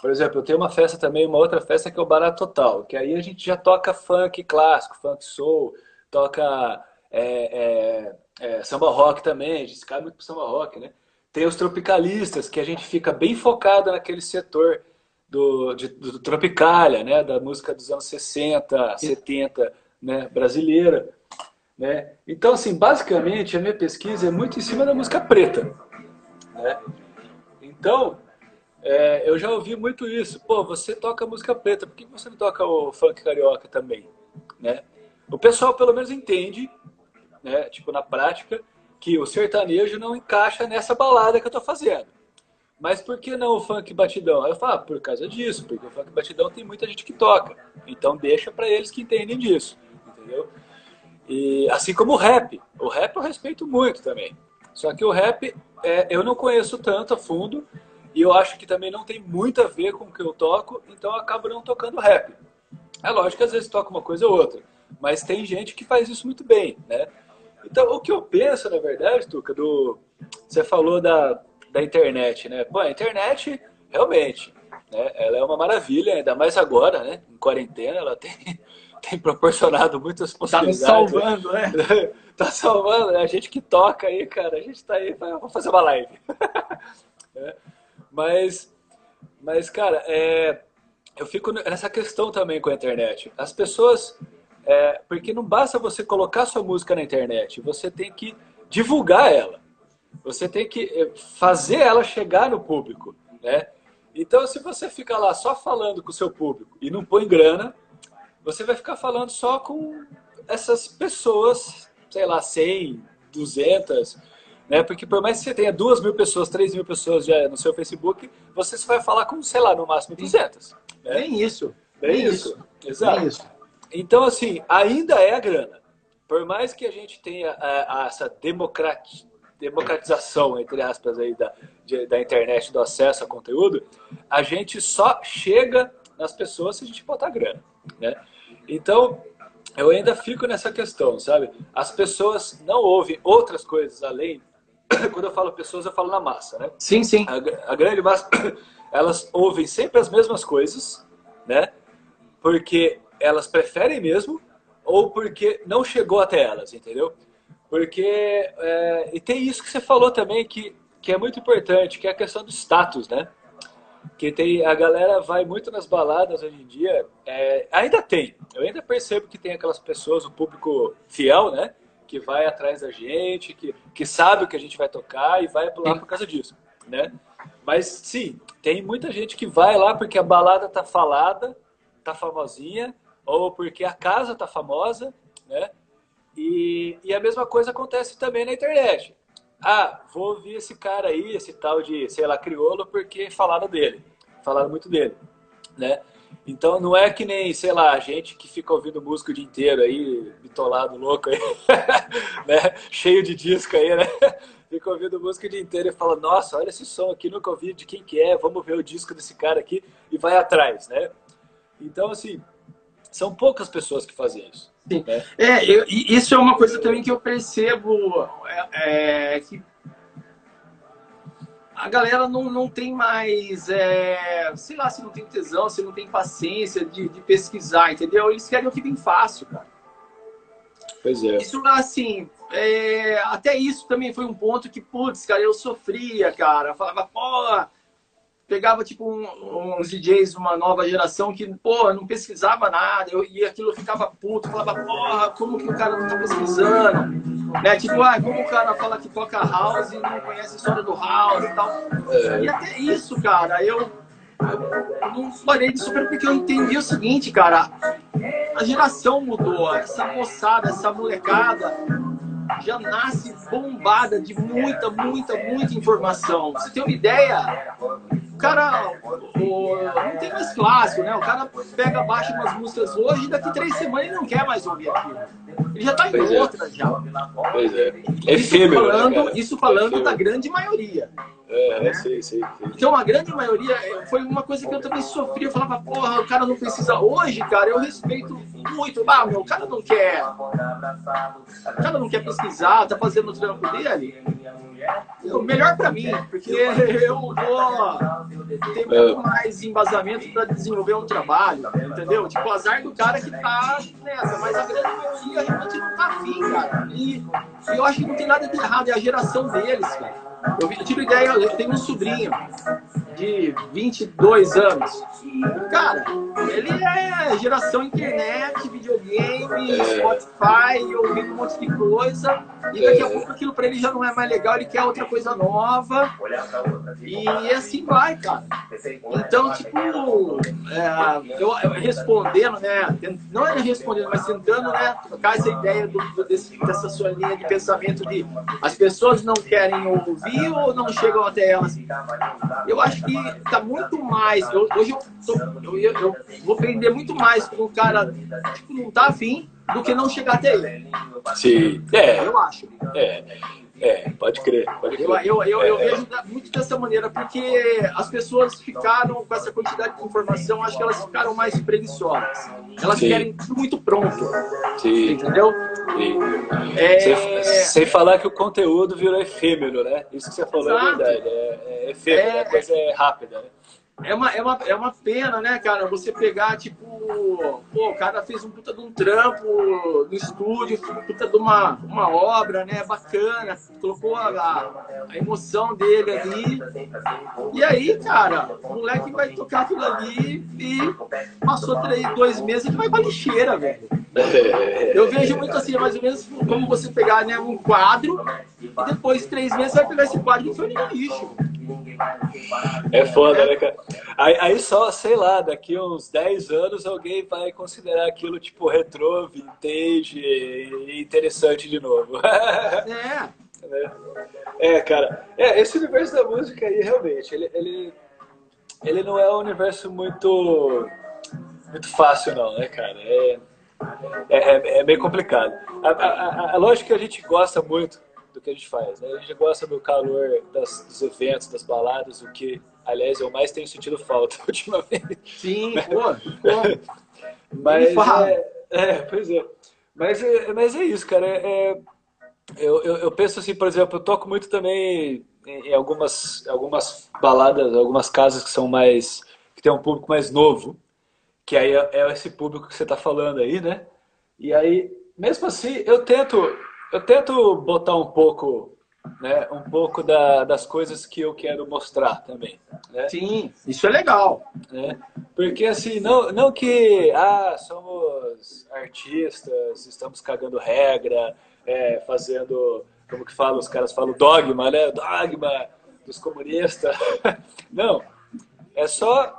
Speaker 2: Por exemplo, eu tenho uma festa também, uma outra festa que é o Barato Total, que aí a gente já toca funk clássico, funk soul, toca é, é, é, samba rock também, a gente cai muito pro samba rock, né? Tem os tropicalistas, que a gente fica bem focado naquele setor do, de, do Tropicália, né? da música dos anos 60, 70, né? brasileira. Né? Então, assim, basicamente, a minha pesquisa é muito em cima da música preta. Né? Então, é, eu já ouvi muito isso. Pô, você toca música preta, por que você não toca o funk carioca também? Né? O pessoal, pelo menos, entende, né? tipo, na prática, que o sertanejo não encaixa nessa balada que eu estou fazendo. Mas por que não o funk batidão? Aí eu falo, ah, por causa disso, porque o funk batidão tem muita gente que toca. Então deixa para eles que entendem disso, entendeu? E assim como o rap. O rap eu respeito muito também. Só que o rap é, eu não conheço tanto a fundo e eu acho que também não tem muito a ver com o que eu toco, então eu acabo não tocando rap. É lógico que às vezes toca uma coisa ou outra, mas tem gente que faz isso muito bem, né? Então, o que eu penso, na verdade, Tuca, do... você falou da, da internet, né? Pô, a internet, realmente, né? ela é uma maravilha, ainda mais agora, né? Em quarentena, ela tem, tem proporcionado muitas possibilidades.
Speaker 3: Tá salvando, né?
Speaker 2: tá salvando, né? A gente que toca aí, cara, a gente tá aí, vamos fazer uma live. é. Mas, mas, cara, é, eu fico nessa questão também com a internet. As pessoas, é, porque não basta você colocar sua música na internet, você tem que divulgar ela. Você tem que eh, fazer ela chegar no público, né? Então, se você fica lá só falando com o seu público e não põe grana, você vai ficar falando só com essas pessoas, sei lá, 100, 200, né? Porque por mais que você tenha 2 mil pessoas, 3 mil pessoas já no seu Facebook, você só vai falar com, sei lá, no máximo 200.
Speaker 3: Né? Nem isso.
Speaker 2: Nem isso. isso. Exato. isso. Então, assim, ainda é a grana. Por mais que a gente tenha a, a, essa democratização, democratização, entre aspas, aí da, de, da internet, do acesso a conteúdo, a gente só chega nas pessoas se a gente botar grana, né? Então, eu ainda fico nessa questão, sabe? As pessoas não ouvem outras coisas além... Quando eu falo pessoas, eu falo na massa, né?
Speaker 3: Sim, sim.
Speaker 2: A, a grande massa, elas ouvem sempre as mesmas coisas, né? Porque elas preferem mesmo ou porque não chegou até elas, entendeu? Porque é, e tem isso que você falou também que, que é muito importante, que é a questão do status, né? Que tem a galera vai muito nas baladas hoje em dia, é, ainda tem. Eu ainda percebo que tem aquelas pessoas, o público fiel, né? Que vai atrás da gente, que, que sabe o que a gente vai tocar e vai lá por causa disso, né? Mas sim, tem muita gente que vai lá porque a balada tá falada, tá famosinha, ou porque a casa tá famosa? E, a mesma coisa acontece também na internet. Ah, vou ouvir esse cara aí, esse tal de, sei lá, crioulo, porque falaram dele. Falaram muito dele, né? Então não é que nem, sei lá, a gente que fica ouvindo música o dia inteiro aí, bitolado, louco aí, né? Cheio de disco aí, né? Fica ouvindo música o dia inteiro e fala, nossa, olha esse som aqui, nunca ouvi de quem que é, vamos ver o disco desse cara aqui e vai atrás, né? Então, assim, são poucas pessoas que fazem isso.
Speaker 3: Sim. É, eu, isso é uma coisa também que eu percebo é, é, que a galera não, não tem mais, é, sei lá, se não tem tesão, se não tem paciência de, de pesquisar, entendeu? Eles querem o que vem fácil, cara.
Speaker 2: Pois é.
Speaker 3: Isso, assim, é, até isso também foi um ponto que, putz, cara, eu sofria, cara. Eu falava, pô, pegava tipo um, uns DJs, uma nova geração que, pô, não pesquisava nada, eu, e aquilo ficava puto, falava, porra, como que o cara não tá pesquisando? Né? Tipo, ah, como o cara fala que toca house e não conhece a história do house e tal. É. E até isso, cara, eu, eu não falei disso porque eu entendi o seguinte, cara, a geração mudou, essa moçada, essa molecada já nasce bombada de muita, muita, muita informação. Você tem uma ideia? O cara o, não tem mais clássico, né? O cara pega, baixa umas músicas hoje e daqui três semanas ele não quer mais ouvir aquilo. Ele já está em pois é. outra
Speaker 2: é.
Speaker 3: já.
Speaker 2: Pois é.
Speaker 3: é isso efêmero, né, falando, né, isso falando é da grande maioria.
Speaker 2: É, né? sim, sim, sim.
Speaker 3: Então, a grande maioria foi uma coisa que eu também sofri. Eu falava, porra, o cara não precisa. Hoje, cara, eu respeito muito. Ah, meu, o cara não quer. O cara não quer pesquisar, tá fazendo o trampo dele. O melhor para mim, porque eu vou ter muito mais embasamento para desenvolver um trabalho, entendeu? Tipo, o azar do cara que tá nessa, mas a grande maioria realmente não tá afim, cara. E, e eu acho que não tem nada de errado, é a geração deles, cara. Eu, tive ideia, eu tenho um sobrinho de 22 anos. Cara, ele é geração internet, videogame, é. Spotify, ouvindo um monte de coisa. E daqui a pouco aquilo para ele já não é mais legal, ele quer outra coisa nova. E assim vai, cara. Então, tipo, é, eu, eu, respondendo, né? Não é respondendo, mas tentando, né? Trocar essa ideia do, do, desse, dessa sua linha de pensamento de as pessoas não querem ouvir ou não chegam até elas. Eu acho que tá muito mais. Eu, hoje eu, tô, eu, eu, vou aprender muito mais com o cara tipo, não tá afim do que não chegar até ele.
Speaker 2: Sim, é. Eu acho. É. É, pode crer. Pode crer.
Speaker 3: Eu, eu, eu, é, eu vejo muito dessa maneira, porque as pessoas ficaram com essa quantidade de informação, acho que elas ficaram mais preguiçosas. Elas Sim. querem tudo muito pronto.
Speaker 2: Sim.
Speaker 3: Entendeu?
Speaker 2: Sim. É... Sem, sem, falar que o conteúdo virou efêmero, né? Isso que você falou Exato. é verdade. É, é efêmero, é, a coisa é rápida, né?
Speaker 3: É uma, é, uma, é uma pena, né, cara? Você pegar, tipo, pô, o cara fez um puta de um trampo no estúdio, puta de uma, uma obra, né, bacana, colocou a, a emoção dele ali. E aí, cara, o moleque vai tocar aquilo ali e passou três, dois meses e vai pra lixeira, velho. Eu vejo muito assim, mais ou menos como você pegar né, um quadro e depois de três meses vai pegar esse quadro e foi no lixo.
Speaker 2: É foda, né, cara? Aí, aí, só, sei lá, daqui uns 10 anos alguém vai considerar aquilo tipo retrô, vintage e interessante de novo.
Speaker 3: É.
Speaker 2: é. É, cara. É, esse universo da música aí, realmente, ele, ele, ele não é um universo muito, muito fácil, não, né, cara? É, é, é, meio complicado. A, a, a, a lógica que a gente gosta muito do que a gente faz. Né? A gente gosta do calor das, dos eventos, das baladas, o que, aliás, eu mais tenho sentido falta ultimamente.
Speaker 3: Sim, pô. pô.
Speaker 2: mas, é, é, pois é. Mas é, mas é isso, cara. É, é, eu, eu, eu, penso assim, por exemplo, eu toco muito também em algumas, algumas baladas, algumas casas que são mais. que tem um público mais novo. Que aí é, é esse público que você está falando aí, né? E aí, mesmo assim, eu tento eu tento botar um pouco, né, um pouco da, das coisas que eu quero mostrar também. Né?
Speaker 3: Sim, isso é legal.
Speaker 2: Né? Porque assim, não, não que ah, somos artistas, estamos cagando regra, é, fazendo, como que fala, os caras falam dogma, né? Dogma dos comunistas. Não, é só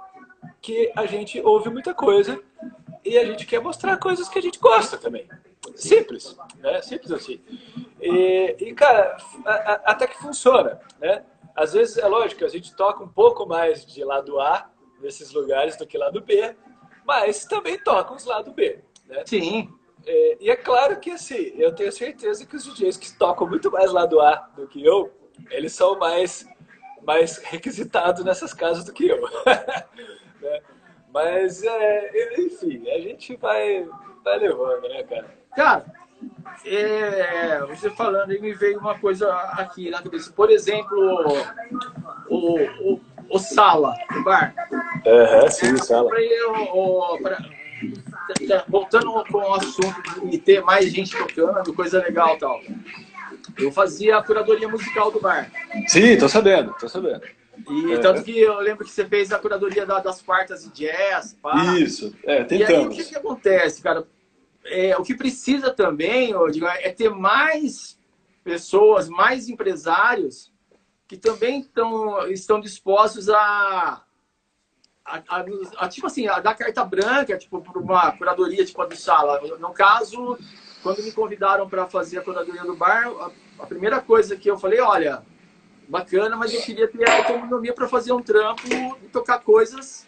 Speaker 2: que a gente ouve muita coisa e a gente quer mostrar coisas que a gente gosta também. Simples, né? Simples assim. E, e cara, a, a, até que funciona, né? Às vezes, é lógico, a gente toca um pouco mais de lado A nesses lugares do que lado B, mas também toca uns lado B, né?
Speaker 3: Sim.
Speaker 2: É, e é claro que, assim, eu tenho certeza que os DJs que tocam muito mais lado A do que eu, eles são mais, mais requisitados nessas casas do que eu. né? Mas, é, enfim, a gente vai, vai levando, né, cara?
Speaker 3: Cara, é, você falando aí me veio uma coisa aqui na cabeça. Por exemplo, o, o, o Sala, o bar.
Speaker 2: Uhum, sim, é, Sala.
Speaker 3: O, pra, voltando com o assunto de ter mais gente tocando, coisa legal tal. Eu fazia a curadoria musical do bar.
Speaker 2: Sim, tô sabendo, tô sabendo.
Speaker 3: E é. tanto que eu lembro que você fez a curadoria da, das quartas de jazz.
Speaker 2: Pá. Isso, é, tentamos.
Speaker 3: E aí o que, que acontece, cara? É, o que precisa também, digo, é ter mais pessoas, mais empresários que também tão, estão dispostos a, a, a, a, tipo assim, a dar carta branca, tipo, para uma curadoria tipo a do Sala. No caso, quando me convidaram para fazer a curadoria do bar, a, a, primeira coisa que eu falei, olha, bacana, mas eu queria ter autonomia para fazer um trampo e tocar coisas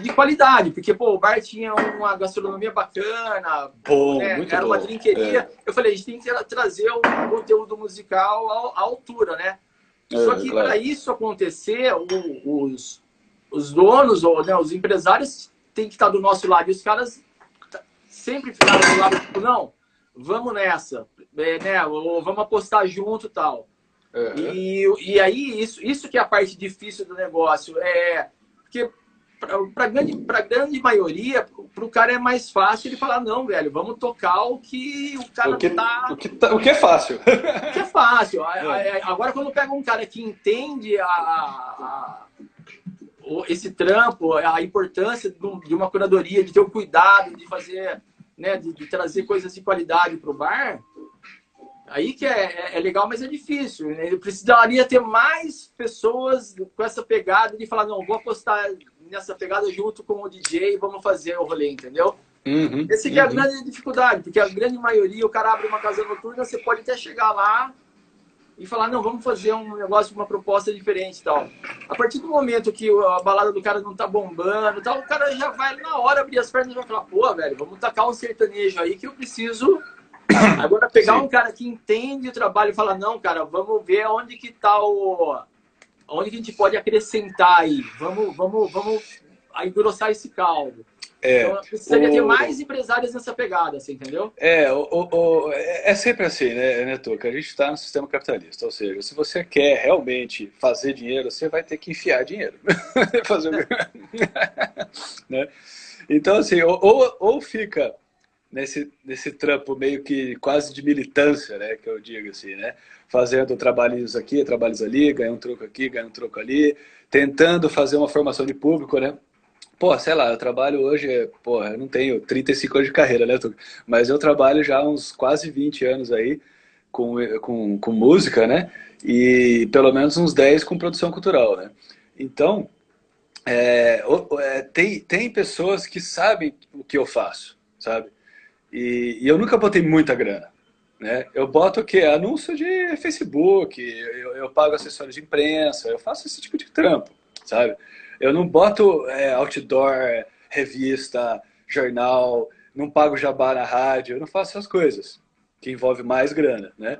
Speaker 3: de qualidade, porque pô, o bar tinha uma gastronomia bacana,
Speaker 2: bom, né?
Speaker 3: era
Speaker 2: bom.
Speaker 3: uma drinqueria. É. Eu falei, a gente tem que trazer um conteúdo musical à altura, né? É, Só que claro. para isso acontecer, os, os donos ou né, os empresários têm que estar do nosso lado. E os caras sempre ficaram do lado, tipo, não, vamos nessa, é, né? Ou vamos apostar junto tal. É. E, e aí, isso, isso que é a parte difícil do negócio. É, porque para grande, pra grande maioria, para o cara é mais fácil ele falar, não, velho, vamos tocar o que o cara
Speaker 2: o que,
Speaker 3: tá...
Speaker 2: O que, tá, o que é fácil.
Speaker 3: o que é fácil. É. Agora, quando pega um cara que entende a, a, esse trampo, a importância de uma curadoria, de ter o cuidado de fazer, né, de, de trazer coisas de qualidade para o bar, Aí que é, é, é legal, mas é difícil. Ele precisaria ter mais pessoas com essa pegada de falar, não, vou apostar nessa pegada junto com o DJ e vamos fazer o rolê, entendeu? Uhum, Esse que é a uhum. grande dificuldade, porque a grande maioria, o cara abre uma casa noturna, você pode até chegar lá e falar, não, vamos fazer um negócio, uma proposta diferente e tal. A partir do momento que a balada do cara não tá bombando tal, o cara já vai na hora abrir as pernas e vai falar, pô, velho, vamos tacar um sertanejo aí que eu preciso. Agora pegar Sim. um cara que entende o trabalho e falar, não, cara, vamos ver onde que tá o. Onde que a gente pode acrescentar aí. Vamos, vamos, vamos engrossar esse caldo. É, então, precisaria o... ter mais empresários nessa pegada, assim, entendeu?
Speaker 2: É, o, o, é, é sempre assim, né, né Que A gente está no sistema capitalista, ou seja, se você quer realmente fazer dinheiro, você vai ter que enfiar dinheiro. fazer... né? Então, assim, ou, ou fica nesse, nesse trampo meio que quase de militância, né, que eu digo assim, né? Fazendo trabalhos aqui, trabalhos ali, ganha um troco aqui, ganha um troco ali, tentando fazer uma formação de público, né? Pô, sei lá, eu trabalho hoje, pô, eu não tenho 35 anos de carreira, né, mas eu trabalho já uns quase 20 anos aí com, com, com música, né? E pelo menos uns 10 com produção cultural, né? Então, é, é, tem, tem pessoas que sabem o que eu faço, sabe? E, e eu nunca botei muita grana, né? Eu boto o quê? Anúncio de Facebook, eu, eu pago acessórios de imprensa, eu faço esse tipo de trampo, sabe? Eu não boto é, outdoor, revista, jornal, não pago jabá na rádio, eu não faço essas coisas, que envolve mais grana, né?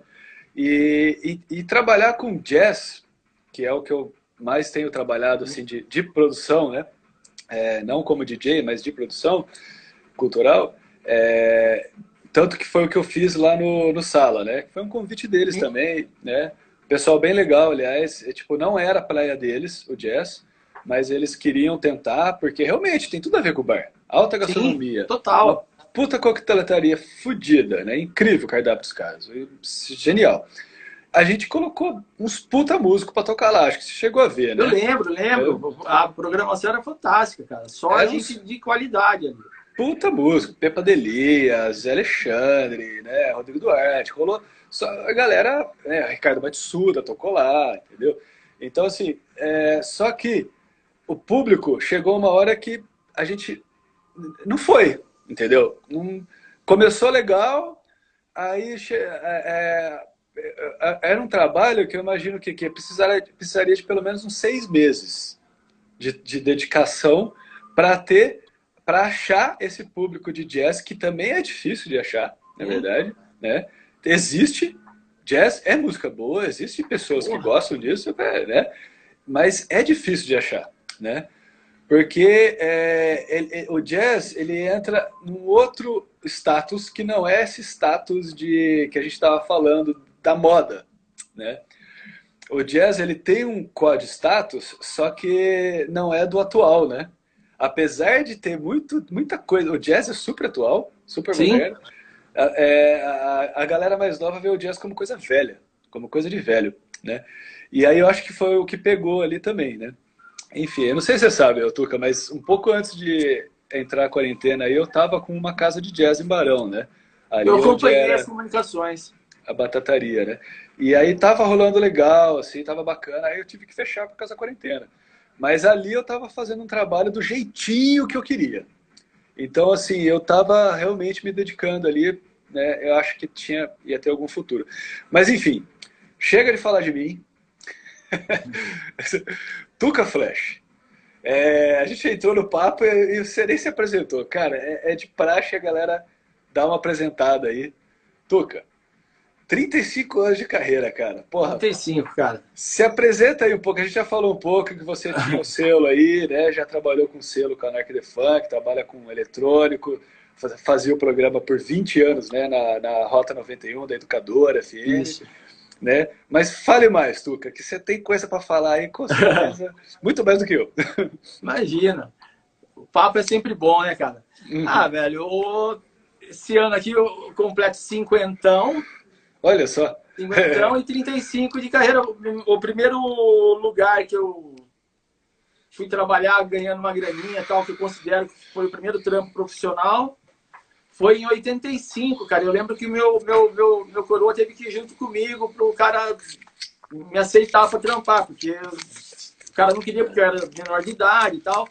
Speaker 2: E, e, e, trabalhar com jazz, que é o que eu mais tenho trabalhado assim de, de produção, né? É, não como DJ, mas de produção cultural. É, tanto que foi o que eu fiz lá no, no Sala, né? Foi um convite deles Sim. também, né? Pessoal bem legal, aliás. É, tipo, não era a praia deles, o jazz mas eles queriam tentar, porque realmente tem tudo a ver com o bar. Alta gastronomia. Sim,
Speaker 3: total. Uma
Speaker 2: puta coqueteletaria fodida, né? Incrível o cardápio dos caras. Genial. A gente colocou uns puta músicos pra tocar lá, acho que você chegou a ver, né?
Speaker 3: Eu lembro, lembro. Eu... A programação era fantástica, cara. Só é a gente uns... de qualidade ali.
Speaker 2: Puta música. Pepa Delias, Alexandre, né? Rodrigo Duarte. Rolou. Só a galera, né? Ricardo Matsuda tocou lá, entendeu? Então, assim, é... só que o público chegou uma hora que a gente não foi, entendeu? Não, começou legal, aí é, é, é, era um trabalho que eu imagino que, que precisaria, precisaria de pelo menos uns seis meses de, de dedicação para ter, para achar esse público de jazz que também é difícil de achar, na verdade, né? Existe jazz é música boa, existem pessoas Porra. que gostam disso, né? Mas é difícil de achar né? Porque é, ele, o jazz ele entra num outro status que não é esse status de que a gente estava falando da moda, né? O jazz ele tem um código status, só que não é do atual, né? Apesar de ter muito, muita coisa, o jazz é super atual, super Sim. moderno. É, a, a galera mais nova vê o jazz como coisa velha, como coisa de velho, né? E aí eu acho que foi o que pegou ali também, né? Enfim, eu não sei se você sabe, Tuca, mas um pouco antes de entrar a quarentena aí, eu tava com uma casa de jazz em Barão, né?
Speaker 3: Ali eu acompanhei as comunicações.
Speaker 2: A batataria, né? E aí tava rolando legal, assim, tava bacana. Aí eu tive que fechar por causa da quarentena. Mas ali eu tava fazendo um trabalho do jeitinho que eu queria. Então, assim, eu tava realmente me dedicando ali, né? Eu acho que tinha, ia ter algum futuro. Mas, enfim, chega de falar de mim. Tuca Flash. É, a gente entrou no papo e, e você nem se apresentou. Cara, é, é, de praxe a galera dar uma apresentada aí. Tuca, 35 anos de carreira, cara. Porra.
Speaker 3: 35, cara.
Speaker 2: Se apresenta aí um pouco. A gente já falou um pouco que você tinha um selo aí, né? Já trabalhou com selo com a Anarch The Funk, trabalha com eletrônico, fazia o programa por 20 anos, né? Na, na Rota 91 da Educadora FM. Isso né? Mas fale mais, Tuca, que você tem coisa para falar aí, com certeza, muito mais do que eu.
Speaker 3: Imagina. O papo é sempre bom, né, cara? Uhum. Ah, velho, o... esse ano aqui eu completo cinquentão.
Speaker 2: Olha só.
Speaker 3: Cinquentão e 35 de carreira. O primeiro lugar que eu fui trabalhar ganhando uma graninha tal, que eu considero que foi o primeiro trampo profissional, foi em 85, cara. Eu lembro que meu, meu, meu, meu coroa teve que ir junto comigo pro cara me aceitar para trampar, porque o cara não queria porque eu era menor de idade e tal.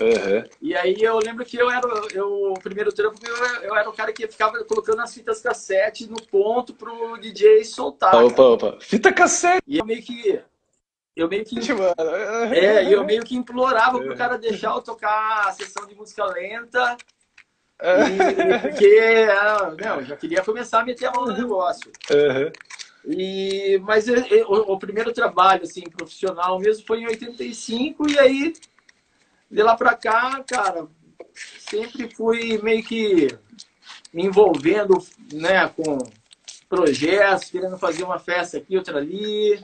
Speaker 2: Uhum.
Speaker 3: E aí eu lembro que eu era eu, o primeiro trampo, eu, eu era o cara que ficava colocando as fitas cassete no ponto pro DJ soltar.
Speaker 2: Opa, cara. opa, fita cassete!
Speaker 3: E eu meio que. Eu meio que. É, eu meio que implorava pro cara deixar eu tocar a sessão de música lenta. E, porque não, eu já queria começar a meter a mão no negócio.
Speaker 2: Uhum.
Speaker 3: E, mas eu, eu, o, o, primeiro trabalho assim, profissional mesmo foi em 85, e aí de lá pra cá, cara, sempre fui meio que me envolvendo né, com projetos, querendo fazer uma festa aqui, outra ali.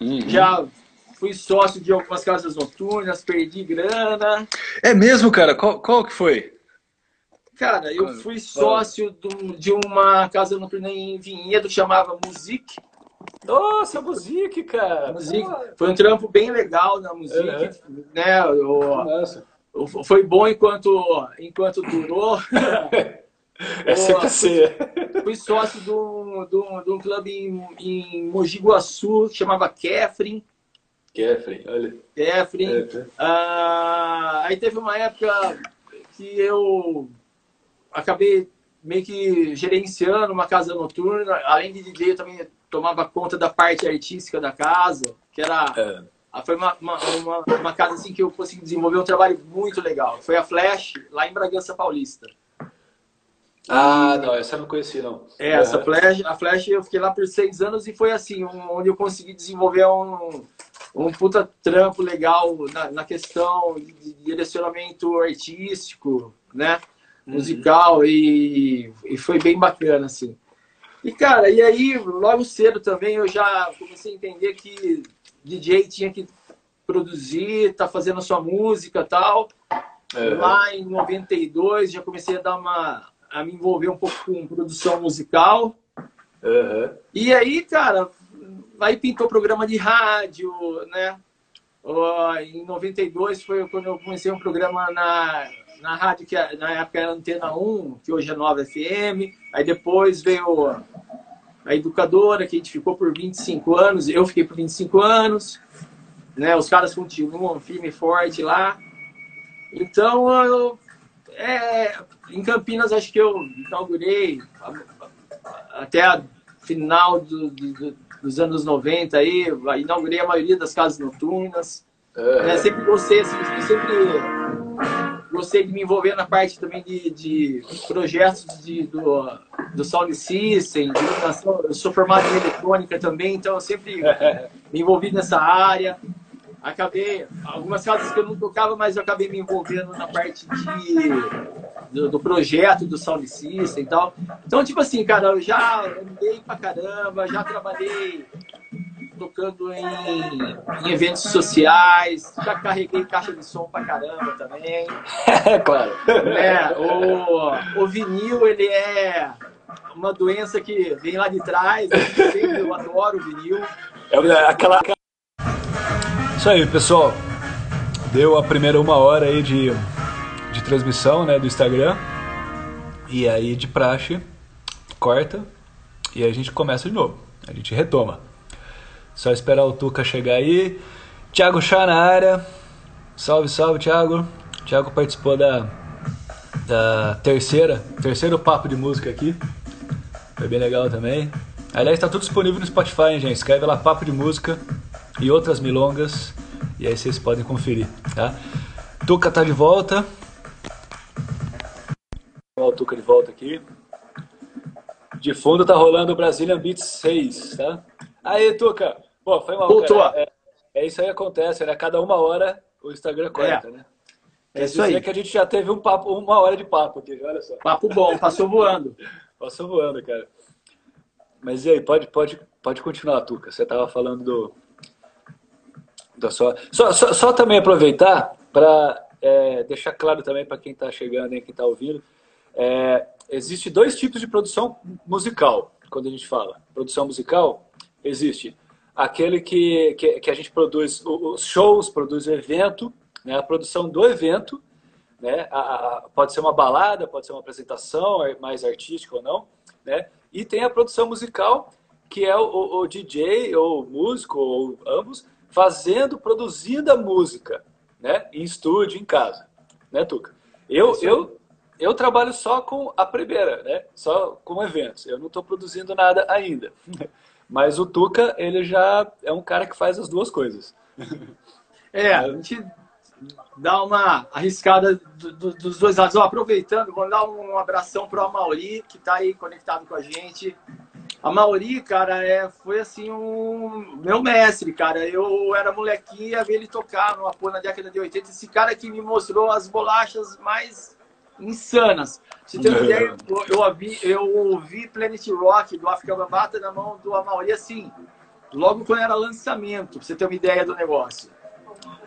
Speaker 3: Uhum. Já fui sócio de algumas casas noturnas, perdi grana.
Speaker 2: É mesmo, cara? Qual, qual que foi?
Speaker 3: Cara, eu fui sócio de uma casa noturna em Vinhedo que chamava Music.
Speaker 2: Nossa, Music, cara!
Speaker 3: Foi um trampo bem legal na Music, uhum. né? O, Nossa. Foi bom enquanto, enquanto durou.
Speaker 2: É CPC.
Speaker 3: Fui sócio de um, de um, de um clube em, em Mogi Guaçu, que chamava Kefrin.
Speaker 2: Kefrin, olha.
Speaker 3: Kefrin. É, ah, aí teve uma época que eu acabei meio que gerenciando uma casa noturna. Além de DJ, eu também tomava conta da parte artística da casa, que era... É foi uma, uma, uma, uma, casa assim que eu consegui desenvolver um trabalho muito legal. Foi a Flash, lá em Bragança Paulista.
Speaker 2: Ah, não, essa eu não conheci, não.
Speaker 3: É, essa Flash, a Flash eu fiquei lá por seis anos e foi assim, um, onde eu consegui desenvolver um, um puta trampo legal na, na questão de direcionamento artístico, né? Uhum. Musical, e, e foi bem bacana, assim. E, cara, e aí, logo cedo também eu já comecei a entender que DJ tinha que produzir, tá fazendo a sua música tal. É. Lá em 92 já comecei a dar uma a me envolver um pouco com produção musical.
Speaker 2: Uhum.
Speaker 3: E aí, cara, aí pintou programa de rádio, né? em 92 foi quando eu comecei um programa na, na rádio que na época era Antena 1, que hoje é Nova FM. Aí depois veio a educadora, que a gente ficou por 25 anos, eu fiquei por 25 anos, né? Os caras continuam firme e forte lá. Então, eu, é, em Campinas, acho que eu inaugurei até a final do, do, dos anos 90 aí, inaugurei a maioria das casas noturnas. É. Né? Sempre gostei, sempre gostei de me envolver na parte também de, de projetos de, do, do Sound System, de iluminação. Eu sou formado em eletrônica também, então eu sempre me envolvi nessa área. Acabei, algumas casas que eu não tocava, mas eu acabei me envolvendo na parte de, do, do projeto do Sound System e tal. Então, tipo assim, cara, eu já andei pra caramba, já trabalhei tocando em, em, eventos sociais, já carreguei caixa de som pra caramba também.
Speaker 2: É, claro.
Speaker 3: É, o, o vinil, ele é uma doença que vem lá de trás, eu adoro o vinil.
Speaker 2: É aquela... Isso aí, pessoal. Deu a primeira uma hora aí de, de transmissão né, do Instagram. E aí, de praxe, corta e a gente começa de novo. A gente retoma. Só esperar o Tuca chegar aí. Thiago Chá na área. Salve, salve, Thiago. Thiago participou da, da terceira, terceiro papo de música aqui. Foi bem legal também. Aliás, está tudo disponível no Spotify, hein, gente? Escreve lá Papo de Música e outras milongas. E aí vocês podem conferir, tá? Tuca tá de volta. Olha o Tuca de volta aqui. De fundo tá rolando o Brasília Beats 6, tá? Aí, Tuca. Pô, foi mal,
Speaker 3: Voltou.
Speaker 2: É, é, isso aí acontece, né? Cada uma hora o Instagram corta, é. né?
Speaker 3: É isso aí.
Speaker 2: que a gente já teve um papo, uma hora de papo aqui, olha só.
Speaker 3: Papo bom, passou voando.
Speaker 2: passou voando, cara. Mas e aí, pode, pode, pode continuar, Tuca. Você estava falando do. Da sua... só, só, só também aproveitar para é, deixar claro também para quem está chegando e quem está ouvindo. É, existe dois tipos de produção musical, quando a gente fala. Produção musical, existe aquele que, que, que a gente produz os shows, produz o evento, né, a produção do evento, né? A, a, pode ser uma balada, pode ser uma apresentação mais artística ou não, né? E tem a produção musical, que é o, o, o DJ ou músico ou ambos fazendo, produzindo a música, né? Em estúdio, em casa, né, Tuca? Eu, eu, eu trabalho só com a primeira, né? Só com eventos. Eu não estou produzindo nada ainda. Mas o Tuca, ele já é um cara que faz as duas coisas.
Speaker 3: É, a gente dá uma arriscada do, do, dos dois lados. Ó, aproveitando, vou dar um abração para o Mauri, que está aí conectado com a gente. A Mauri, cara, é, foi assim um meu mestre, cara. Eu era molequinho, ia ver ele tocar no Apo na década de 80. Esse cara que me mostrou as bolachas mais insanas. Você tem uma ideia, eu, eu, ouvi, eu ouvi Planet Rock do África Bambata na mão do Amauri assim, logo quando era lançamento, pra você ter uma ideia do negócio.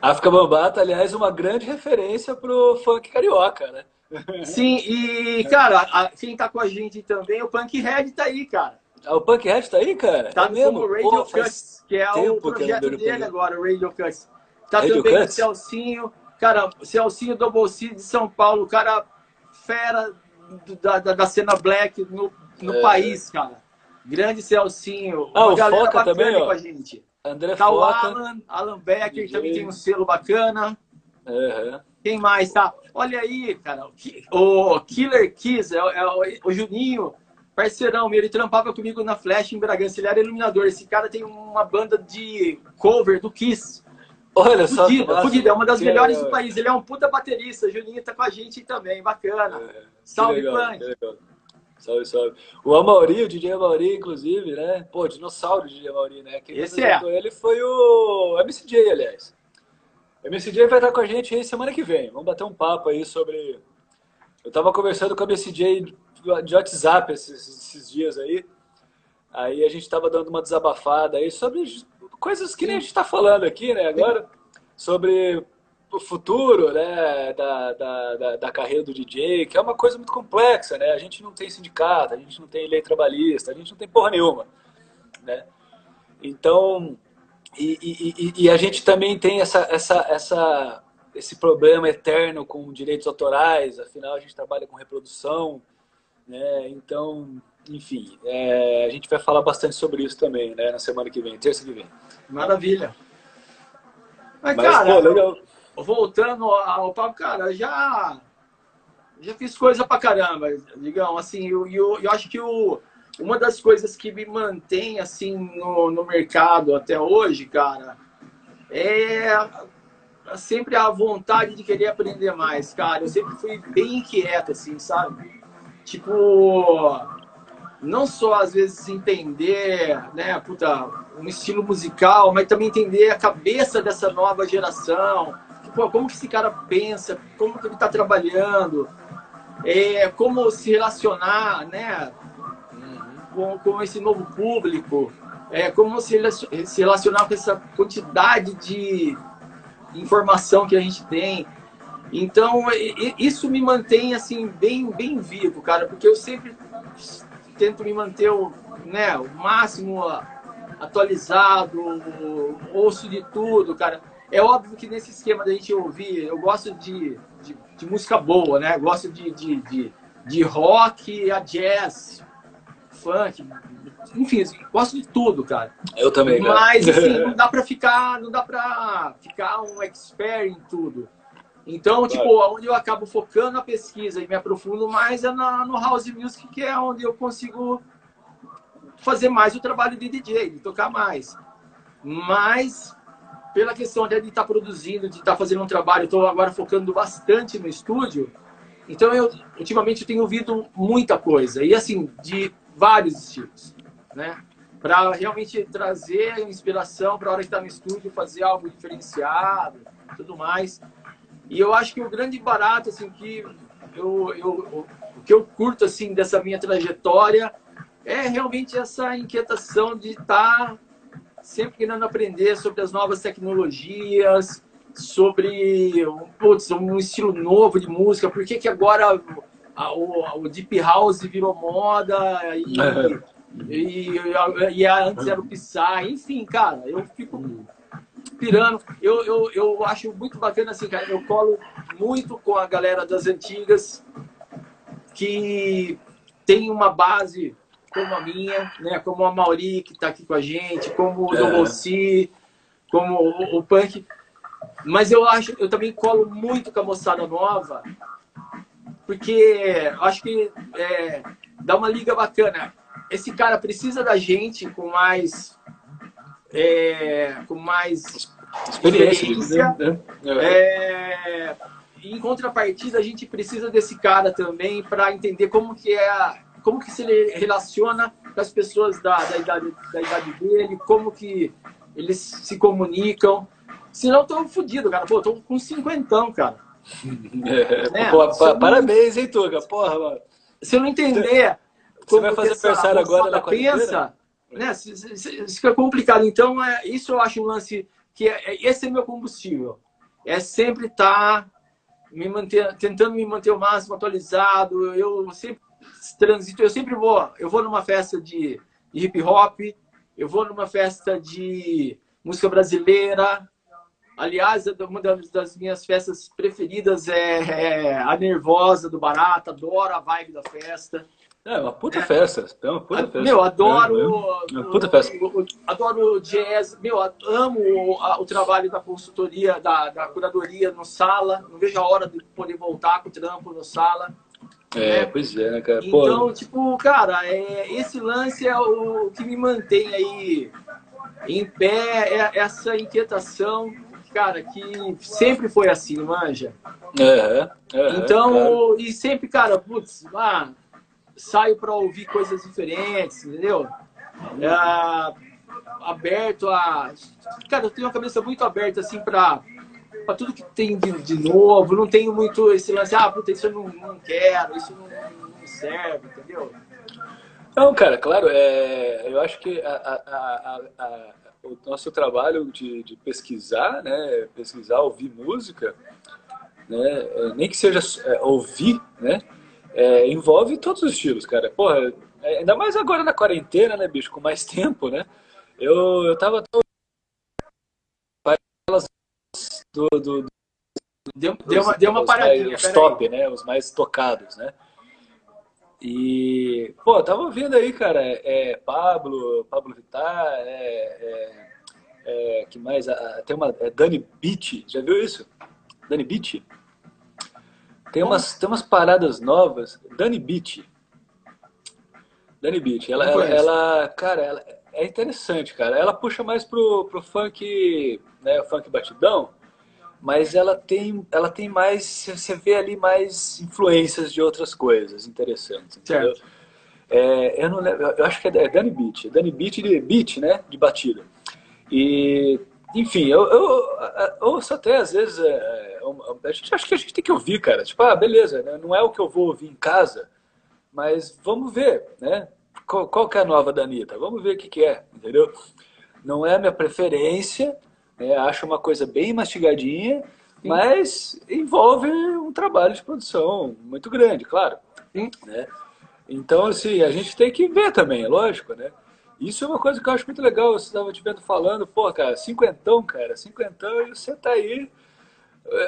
Speaker 2: África Bambata, aliás, uma grande referência pro funk carioca, né?
Speaker 3: Sim, e, cara, a, quem tá com a gente também, o Punk Red tá aí, cara.
Speaker 2: Ah, o Punk Red tá aí, cara?
Speaker 3: Tá é mesmo? Radio Pô, Cuts, que é o projeto dele agora, o Radio Cuts. Tá Radio também Cuts? o Celcinho, cara, Celcinho Double C de São Paulo, cara fera da, da, da cena black no, no é. país, cara. Grande Celcinho.
Speaker 2: Ah, o Foca também, ó.
Speaker 3: com a gente.
Speaker 2: André tá Foca. o
Speaker 3: Alan, Alan Becker, que também tem um selo bacana. Uhum. Quem mais, tá? Olha aí, cara. O Killer Kiss, é, é, o Juninho, parceirão meu, ele trampava comigo na Flash em Bragança, ele era iluminador. Esse cara tem uma banda de cover do Kiss.
Speaker 2: Olha só.
Speaker 3: Fudida, é uma das melhores do país. Ele é um puta baterista. Juninho tá com a gente também, bacana. É, salve, Punk.
Speaker 2: Salve, salve. O Amauri, o DJ Amauri, inclusive, né? Pô, dinossauro DJ Amauri, né?
Speaker 3: Quem Esse é.
Speaker 2: ele foi o MCJ, aliás. O MCJ vai estar com a gente aí semana que vem. Vamos bater um papo aí sobre. Eu tava conversando com a MCJ de WhatsApp esses, esses dias aí. Aí a gente tava dando uma desabafada aí sobre coisas que nem a gente está falando aqui, né, agora, sobre o futuro né, da, da, da, da, carreira do DJ, que é uma coisa muito complexa, né? A gente não tem sindicato, a gente não tem lei trabalhista, a gente não tem porra nenhuma, né? Então, e, e, e, a gente também tem essa, essa, essa, esse problema eterno com direitos autorais, afinal a gente trabalha com reprodução, né? Então, enfim, é, a gente vai falar bastante sobre isso também, né? Na semana que vem, terça que vem.
Speaker 3: Maravilha. Mas, Mas cara, pô, legal. voltando ao papo, cara, já já fiz coisa pra caramba, digamos, assim, eu, eu, eu acho que o, uma das coisas que me mantém, assim, no, no mercado até hoje, cara, é sempre a vontade de querer aprender mais, cara. Eu sempre fui bem inquieto, assim, sabe? Tipo, não só às vezes entender, né, puta, um estilo musical, mas também entender a cabeça dessa nova geração, tipo, como que esse cara pensa, como que ele está trabalhando, é, como se relacionar, né, com, com esse novo público, é, como se, se relacionar com essa quantidade de informação que a gente tem. Então, isso me mantém assim bem bem vivo, cara, porque eu sempre tento me manter o, né, o máximo atualizado, ouço de tudo, cara. É óbvio que nesse esquema da gente ouvir, eu gosto de, de, de música boa, né? Gosto de, de, de, de, rock, a jazz, funk, enfim, gosto de tudo, cara.
Speaker 2: Eu também.
Speaker 3: Mas assim, não dá pra ficar, não dá pra ficar um expert em tudo. Então, tipo, onde eu acabo focando a pesquisa e me aprofundo mais é na, no house music, que é onde eu consigo fazer mais o trabalho de DJ, de tocar mais. Mas, pela questão de estar tá produzindo, de estar tá fazendo um trabalho, estou agora focando bastante no estúdio. Então, eu, ultimamente, eu tenho ouvido muita coisa. E, assim, de vários estilos, né? Para realmente trazer inspiração para a hora que está no estúdio, fazer algo diferenciado, tudo mais. E eu acho que o grande barato, assim, que eu, eu, o que eu curto, assim, dessa minha trajetória é realmente essa inquietação de estar sempre querendo aprender sobre as novas tecnologias, sobre putz, um estilo novo de música, por que, que agora a, o, o Deep House virou moda e, e, e, e antes era o Psy, enfim, cara, eu fico pirando. Eu, eu, eu acho muito bacana assim, cara. Eu colo muito com a galera das antigas que tem uma base como a minha, né? Como a Mauri, que está aqui com a gente, como o é. Rossi, como o, o Punk. Mas eu acho, eu também colo muito com a moçada nova, porque acho que é, dá uma liga bacana. Esse cara precisa da gente com mais é, com mais experiência. né? é, em contrapartida, a gente precisa desse cara também para entender como que é a, como que se ele relaciona com as pessoas da, da, idade, da idade dele, como que eles se comunicam. Senão eu tô fodido, cara. Pô, tô com cinquentão, cara.
Speaker 2: É, né? Pô, pa, parabéns, hein, Tuga? Porra, mano.
Speaker 3: Se eu não entender
Speaker 2: Você vai fazer aniversário agora na
Speaker 3: pensa, né? Isso complicado. Então, é, isso eu acho um lance que é, é esse é meu combustível. É sempre estar tá me manter, tentando me manter o máximo atualizado. Eu sempre transito, eu sempre vou, eu vou numa festa de, de hip hop, eu vou numa festa de música brasileira. Aliás, uma das minhas festas preferidas é, é a Nervosa do Barata, adoro a vibe da festa.
Speaker 2: É uma puta é. festa. É uma puta festa.
Speaker 3: Meu, adoro.
Speaker 2: É, é uma puta festa.
Speaker 3: adoro jazz. Meu, amo o, o trabalho da consultoria, da, da, curadoria no sala. Não vejo a hora de poder voltar com o trampo no sala.
Speaker 2: É, né? pois é, né, cara?
Speaker 3: Então, Pô. tipo, cara, é, esse lance é o que me mantém aí em pé, é essa inquietação, cara, que sempre foi assim, manja.
Speaker 2: É, é,
Speaker 3: então, claro. e sempre, cara, putz, ah, saio para ouvir coisas diferentes, entendeu? É, aberto a. Cara, eu tenho uma cabeça muito aberta, assim, para para tudo que tem de, de, novo. Não tenho muito esse lance, ah, puta, isso eu não, não quero, isso não, não serve, entendeu?
Speaker 2: Não, cara, claro, é, eu acho que a, a, a, o nosso trabalho de, de, pesquisar, né, pesquisar, ouvir música, né, é, nem que seja é, ouvir, né, é, envolve todos os estilos, cara. Porra, é, ainda mais agora na quarentena, né, bicho, com mais tempo, né? Eu, eu tava do, do, do
Speaker 3: deu, deu, uma, deu uma paradinha.
Speaker 2: os top, né? Os mais tocados, né? E, pô, tava ouvindo aí, cara, é, Pablo, Pablo Vittar, é, é, é, que mais? Tem uma, é Dani Beat, já viu isso? Dani Beat? Tem umas, tem umas paradas novas. Dani Beat. Dani Beat. Ela, ela, ela, cara, ela é interessante, cara. Ela puxa mais pro, pro funk, né, funk batidão, mas ela tem, ela tem mais, você vê ali mais influências de outras coisas interessantes, entendeu? Certo. É, eu não lembro, eu acho que é Dani Beat, Dani Beat de beat, né, de batida. E enfim, eu, eu, eu ouço até às vezes. É, é a gente acho que a gente tem que ouvir, cara. Tipo, ah, beleza, né? não é o que eu vou ouvir em casa, mas vamos ver, né? Qual, qual que é a nova da Anitta? Vamos ver o que, que é, entendeu? Não é a minha preferência, né? acho uma coisa bem mastigadinha, Sim. mas envolve um trabalho de produção muito grande, claro. Né? Então, assim, a gente tem que ver também, lógico, né? Isso é uma coisa que eu acho muito legal. Você estava te vendo falando, pô, cara, cinquentão, cara, cinquentão, e você tá aí.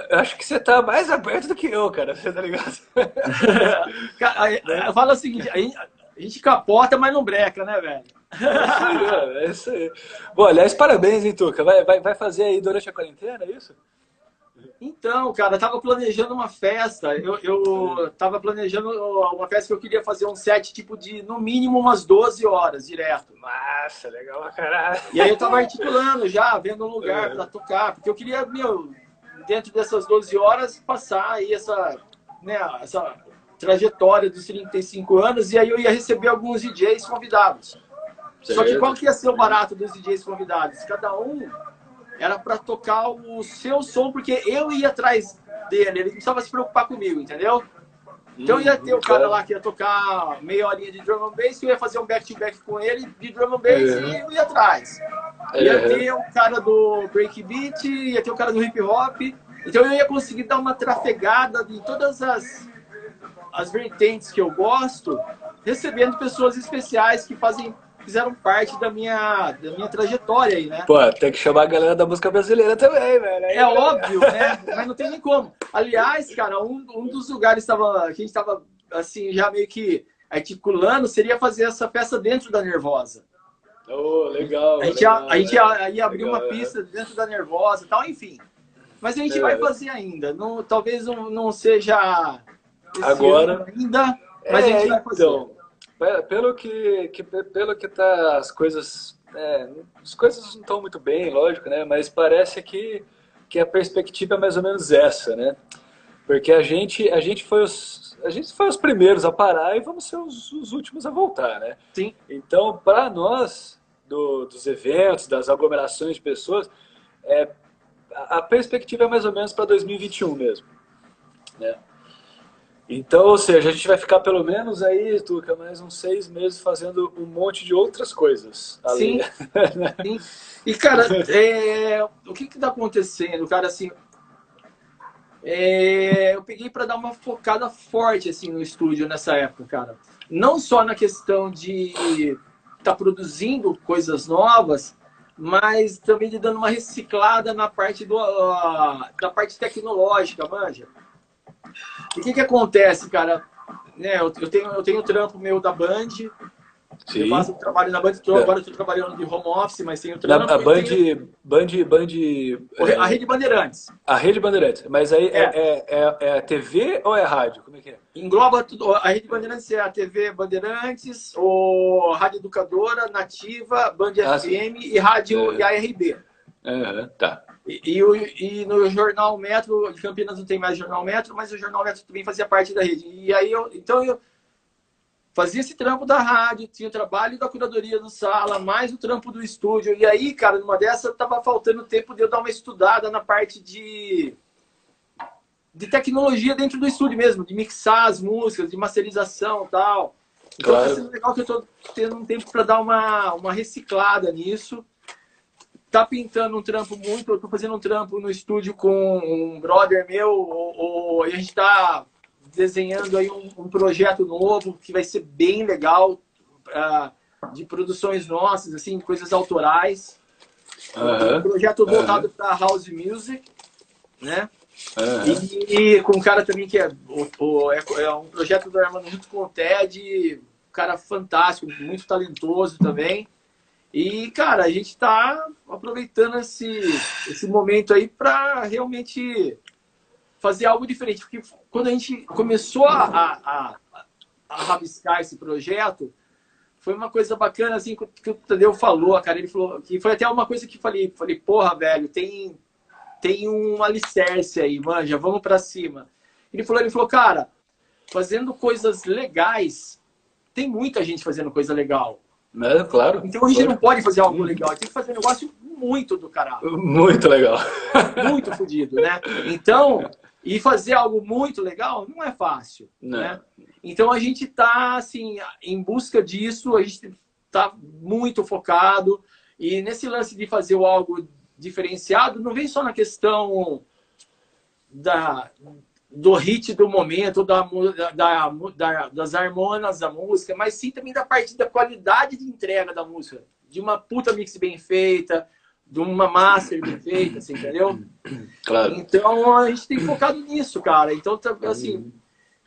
Speaker 2: Eu acho que você tá mais aberto do que eu, cara, você tá ligado?
Speaker 3: eu falo o seguinte, a gente, a gente capota, mas não breca, né, velho?
Speaker 2: É isso aí, é isso aí. Bom, aliás, parabéns, hein, Tuca? Vai, vai, vai fazer aí durante a quarentena, é isso?
Speaker 3: Então, cara, eu tava planejando uma festa. Eu, eu tava planejando uma festa que eu queria fazer um set tipo de no mínimo umas 12 horas direto.
Speaker 2: Massa, legal pra caralho.
Speaker 3: E aí eu tava articulando já, vendo um lugar é. para tocar, porque eu queria, meu, dentro dessas 12 horas, passar aí essa, né, essa trajetória dos 35 anos e aí eu ia receber alguns DJs convidados. Certo. Só que qual que ia ser o barato dos DJs convidados? Cada um era para tocar o seu som, porque eu ia atrás dele, ele não precisava se preocupar comigo, entendeu? Então ia ter o cara lá que ia tocar meia horinha de drum and bass, eu ia fazer um back-to-back -back com ele de drum and bass uhum. e eu ia atrás. Ia uhum. ter o cara do breakbeat, ia ter o cara do hip hop. Então eu ia conseguir dar uma trafegada de todas as, as vertentes que eu gosto, recebendo pessoas especiais que fazem fizeram parte da minha, da minha trajetória aí, né?
Speaker 2: Pô, tem que chamar a galera da música brasileira também, velho.
Speaker 3: É óbvio, né? Mas não tem nem como. Aliás, cara, um, um dos lugares tava, que a gente estava assim, já meio que articulando seria fazer essa peça dentro da Nervosa.
Speaker 2: Oh, legal.
Speaker 3: A gente,
Speaker 2: legal,
Speaker 3: ia, a gente ia, ia abrir
Speaker 2: legal,
Speaker 3: uma pista dentro da Nervosa e tal, enfim. Mas a gente
Speaker 2: É.
Speaker 3: vai fazer ainda. Não, talvez não, não seja esse
Speaker 2: Agora.
Speaker 3: ano ainda, mas a
Speaker 2: É,
Speaker 3: gente vai fazer.
Speaker 2: então, pelo que, que pelo que tá as coisas, é, as coisas não estão muito bem, lógico, né? Mas parece que que a perspectiva é mais ou menos essa, né? Porque a gente a gente foi os a gente foi os primeiros a parar e vamos ser os, os últimos a voltar, né?
Speaker 3: Sim.
Speaker 2: Então, para nós do- dos eventos, das aglomerações de pessoas, é, a, a perspectiva é mais ou menos para 2021 mesmo, né? Então, ou seja, a gente vai ficar pelo menos aí, Tuca, mais uns seis meses fazendo um monte de outras coisas. além-
Speaker 3: Sim. E, cara, é, o que que tá acontecendo? Cara, assim, é, eu peguei para dar uma focada forte, assim, no estúdio nessa época, cara. Não só na questão de estar tá produzindo coisas novas, mas também de dando uma reciclada na parte do, da parte tecnológica, manja. E o que que acontece, cara? Né, eu, eu tenho eu tenho o trampo meu da Band, eu faço trabalho na Band, tô-
Speaker 2: É.
Speaker 3: agora eu tô trabalhando de home office, mas tenho
Speaker 2: Na,
Speaker 3: trampo.
Speaker 2: a
Speaker 3: e
Speaker 2: Band,
Speaker 3: tenho
Speaker 2: Band, Band, é,
Speaker 3: a Rede Bandeirantes.
Speaker 2: a Rede Bandeirantes. Mas aí é, é, é, é TV ou é rádio? Como é que é?
Speaker 3: Engloba tudo. A Rede Bandeirantes é a TV Bandeirantes, o Rádio Educadora, Nativa, Band
Speaker 2: Ah,
Speaker 3: FM e Rádio
Speaker 2: É.
Speaker 3: e ARB.
Speaker 2: Aham, tá.
Speaker 3: E, e, e no Jornal Metro, de Campinas não tem mais Jornal Metro, mas o Jornal Metro também fazia parte da rede. E aí eu, então eu fazia esse trampo da rádio, tinha o trabalho da curadoria do sala, mais o trampo do estúdio. E aí, cara, numa dessa tava faltando tempo de eu dar uma estudada na parte de de tecnologia dentro do estúdio mesmo, de mixar as músicas, de masterização e tal. Então
Speaker 2: Claro.
Speaker 3: tá sendo legal que eu tô tendo um tempo para dar uma, uma reciclada nisso. Tá pintando um trampo muito, eu tô fazendo um trampo no estúdio com um brother meu, o, o- e a gente tá desenhando aí um, um projeto novo que vai ser bem legal, ah, de produções nossas, assim, coisas autorais. Um projeto voltado para house music, né? E, e com um cara também que é, o, o- é, é um projeto do Armando junto com o Ted, um cara fantástico, muito talentoso também. E, cara, a gente tá aproveitando esse, esse momento aí para realmente fazer algo diferente. Porque quando a gente começou a, a, a, a rabiscar esse projeto, foi uma coisa bacana, assim, que o- Tadeu falou, cara. Ele falou que foi até uma coisa que falei, falei, porra, velho, tem, tem um alicerce aí, manja, vamos pra cima. Ele falou, ele falou, cara, fazendo coisas legais, tem muita gente fazendo coisa legal.
Speaker 2: É, claro.
Speaker 3: Então a gente não pode fazer algo legal, tem que fazer um negócio muito do caralho,
Speaker 2: Muito legal.
Speaker 3: muito fodido, né? Então, e fazer algo muito legal não é fácil,
Speaker 2: Não.
Speaker 3: né? Então a gente tá assim em busca disso, a gente tá muito focado e nesse lance de fazer algo diferenciado não vem só na questão da do hit do momento, da, da, da- das harmonas da música, mas sim também da parte da qualidade de entrega da música, de uma puta mix bem feita, de uma master bem feita, assim, entendeu?
Speaker 2: Claro.
Speaker 3: Então a gente tem focado nisso, cara. Então, tá, assim,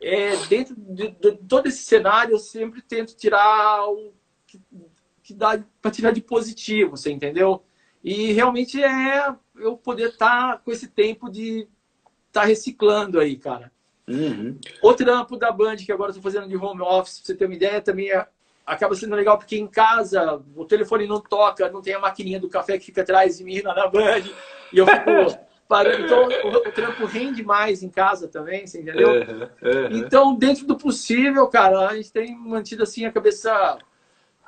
Speaker 3: é, dentro de, de todo esse cenário, eu sempre tento tirar o que, que dá para tirar de positivo, você entendeu? E realmente é eu poder estar com esse tempo de estar reciclando aí, cara.
Speaker 2: Uhum.
Speaker 3: O trampo da Band, que agora eu tô fazendo de home office, pra você ter uma ideia, também é- acaba sendo legal, porque em casa o telefone não toca, não tem a maquininha do café que fica atrás de mim lá na Band, e eu fico parando. Então o, o trampo rende mais em casa também, você entendeu?
Speaker 2: Uhum. Uhum.
Speaker 3: Então, dentro do possível, cara, a gente tem mantido assim a cabeça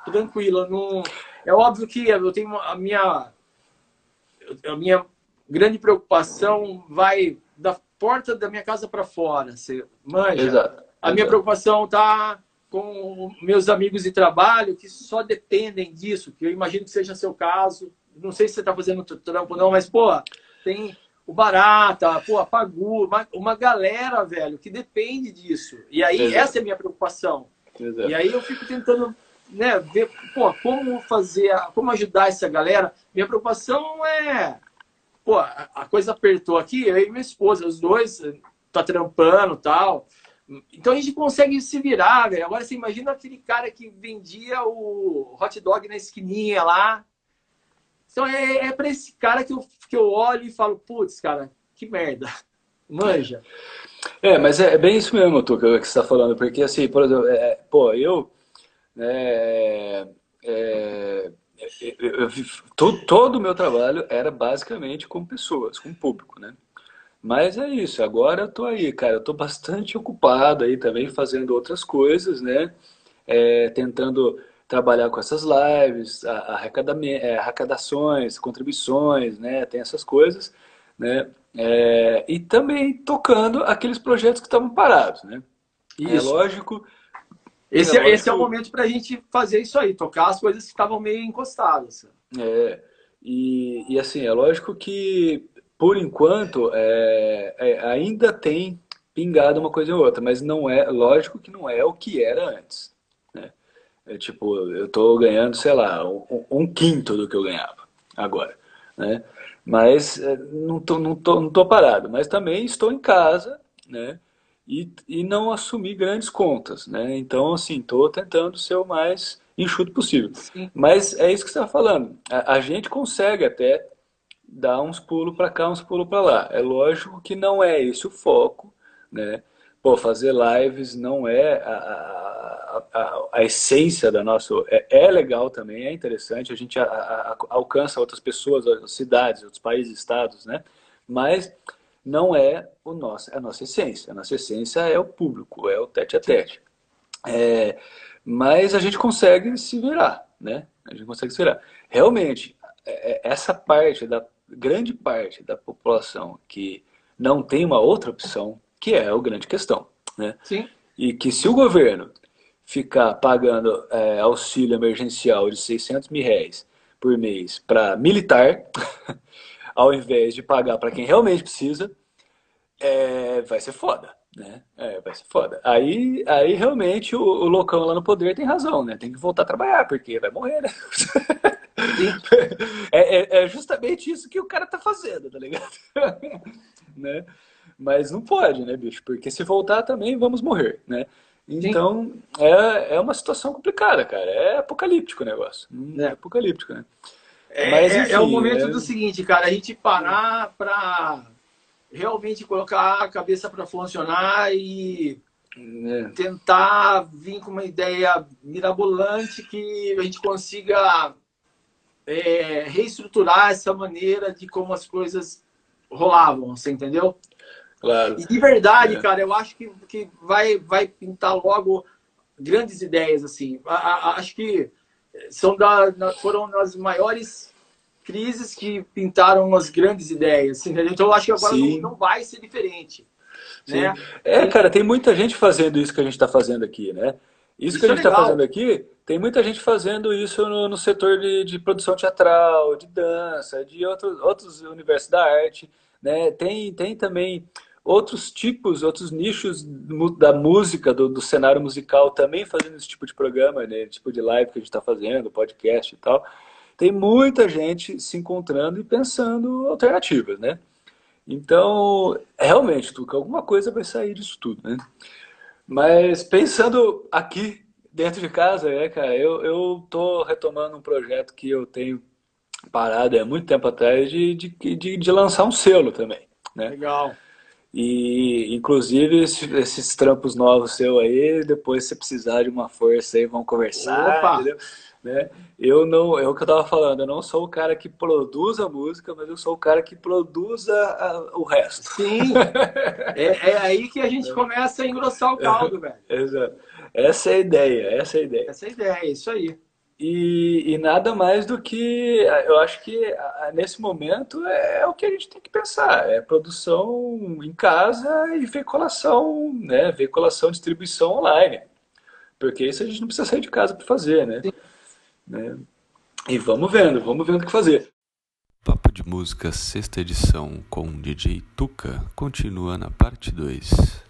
Speaker 3: tranquila. Não... É óbvio que eu tenho a minha a minha grande preocupação vai da porta da minha casa para fora, você manja.
Speaker 2: Exato.
Speaker 3: A minha
Speaker 2: Exato.
Speaker 3: preocupação tá com meus amigos de trabalho que só dependem disso, que eu imagino que seja seu caso. Não sei se você está fazendo trampo não, mas pô, tem o Barata, pô, a Pagu, uma, uma galera, velho, que depende disso. E aí
Speaker 2: Exato.
Speaker 3: essa é a minha preocupação.
Speaker 2: Exato.
Speaker 3: E aí eu fico tentando né, ver pô, como fazer, como ajudar essa galera. Minha preocupação é, pô, a coisa apertou aqui, eu e minha esposa, os dois tá trampando tal. Então a gente consegue se virar, velho. Agora você imagina aquele cara que vendia o hot dog na esquininha lá. Então é, é para esse cara que eu, que eu olho e falo, putz, cara, que merda. Manja.
Speaker 2: É, mas é, bem isso mesmo, Tuca, que você está falando, porque assim, por exemplo, é, é pô, eu, é, é, eu, eu, todo, todo o meu trabalho era basicamente com pessoas, com público, né? Mas é isso, agora eu tô aí, cara, eu tô bastante ocupado aí também fazendo outras coisas, né? É, tentando trabalhar com essas lives, é, arrecadações, contribuições, né? Tem essas coisas, né? É, e também tocando aqueles projetos que estavam parados, né?
Speaker 3: Isso. É lógico. Esse é, esse é o momento para a gente fazer isso aí, tocar as coisas que estavam meio encostadas.
Speaker 2: É, e, e assim, é lógico que por enquanto, é, é, ainda tem pingado uma coisa ou outra, mas não é, lógico que não é o que era antes. Né? É tipo, eu estou ganhando, sei lá, um, um, quinto do que eu ganhava agora. Né? Mas é, não tô, não, tô, não tô parado, mas também estou em casa, né? E, e não assumi grandes contas, né? Então, assim, estou tentando ser o mais enxuto possível. Sim. Mas é isso que você está falando. A, a gente consegue até dá uns pulos para cá, uns pulos para lá. É lógico que não é esse o foco, né? Pô, fazer lives não é a, a, a, a essência da nossa. É, é, legal também, é interessante, a gente alcança outras pessoas, outras cidades, outros países, estados, né? Mas não é o nosso, a nossa essência. A nossa essência é o público, é o tete a tete. É, mas a gente consegue se virar, né? A gente consegue se virar. Realmente, é, é, essa parte da grande parte da população que não tem uma outra opção, que é a grande questão. Né?
Speaker 3: Sim.
Speaker 2: E que se o governo ficar pagando é, auxílio emergencial de 600 mil reais por mês para militar, ao invés de pagar para quem realmente precisa, é, vai ser foda. Né? É, vai ser foda. Aí, aí realmente o, o loucão lá no poder tem razão, né? Tem que voltar a trabalhar, porque vai morrer, né? É, é, é, justamente isso que o cara tá fazendo, tá ligado? né? Mas não pode, né, bicho? Porque se voltar também vamos morrer, né? Então é, é uma situação complicada, cara. É apocalíptico o negócio. É, é apocalíptico, né?
Speaker 3: É, Mas, enfim, é o momento é... do seguinte, cara, a gente parar pra realmente colocar a cabeça para funcionar e é. tentar vir com uma ideia mirabolante que a gente consiga é, reestruturar essa maneira de como as coisas rolavam, você entendeu?
Speaker 2: Claro.
Speaker 3: E de verdade, é. cara, eu acho que, que vai, vai pintar logo grandes ideias, assim. A, a, acho que são da, foram as maiores crises que pintaram as grandes ideias, entendeu? Então eu acho que agora não, não, vai ser diferente. Né?
Speaker 2: É, cara, tem muita gente fazendo isso que a gente está fazendo aqui, né? Isso, isso que a gente está é fazendo aqui tem muita gente fazendo isso no, no setor de, de, produção teatral, de dança, de outros, outros universos da arte. Né? Tem, tem também outros tipos, outros nichos da música, do, do, cenário musical também fazendo esse tipo de programa, né? tipo de live que a gente está fazendo, podcast e tal. Tem muita gente se encontrando e pensando alternativas, né? Então, realmente, Tuca, alguma coisa vai sair disso tudo, né? Mas pensando aqui dentro de casa, é, cara, eu, eu tô retomando um projeto que eu tenho parado há muito tempo atrás de, de, de, de lançar um selo também, né?
Speaker 3: Legal.
Speaker 2: E, inclusive, esses, trampos novos seu aí, depois se precisar de uma força aí, vão conversar, Opa. entendeu? Né? Eu não, é o que eu tava falando, eu não sou o cara que produz a música, mas eu sou o cara que produz a, o resto.
Speaker 3: Sim, é, é, aí que a gente começa a engrossar o caldo, velho.
Speaker 2: Exato. Essa é a ideia, essa é a ideia.
Speaker 3: Essa é a ideia, é isso aí.
Speaker 2: E, e, nada mais do que eu acho que nesse momento é, é, o que a gente tem que pensar. É produção em casa e veiculação né? Veiculação distribuição online. Porque isso a gente não precisa sair de casa para fazer né? né? E vamos vendo vamos vendo o que fazer.
Speaker 1: Papo de Música sexta edição com DJ Tuca continua na parte 2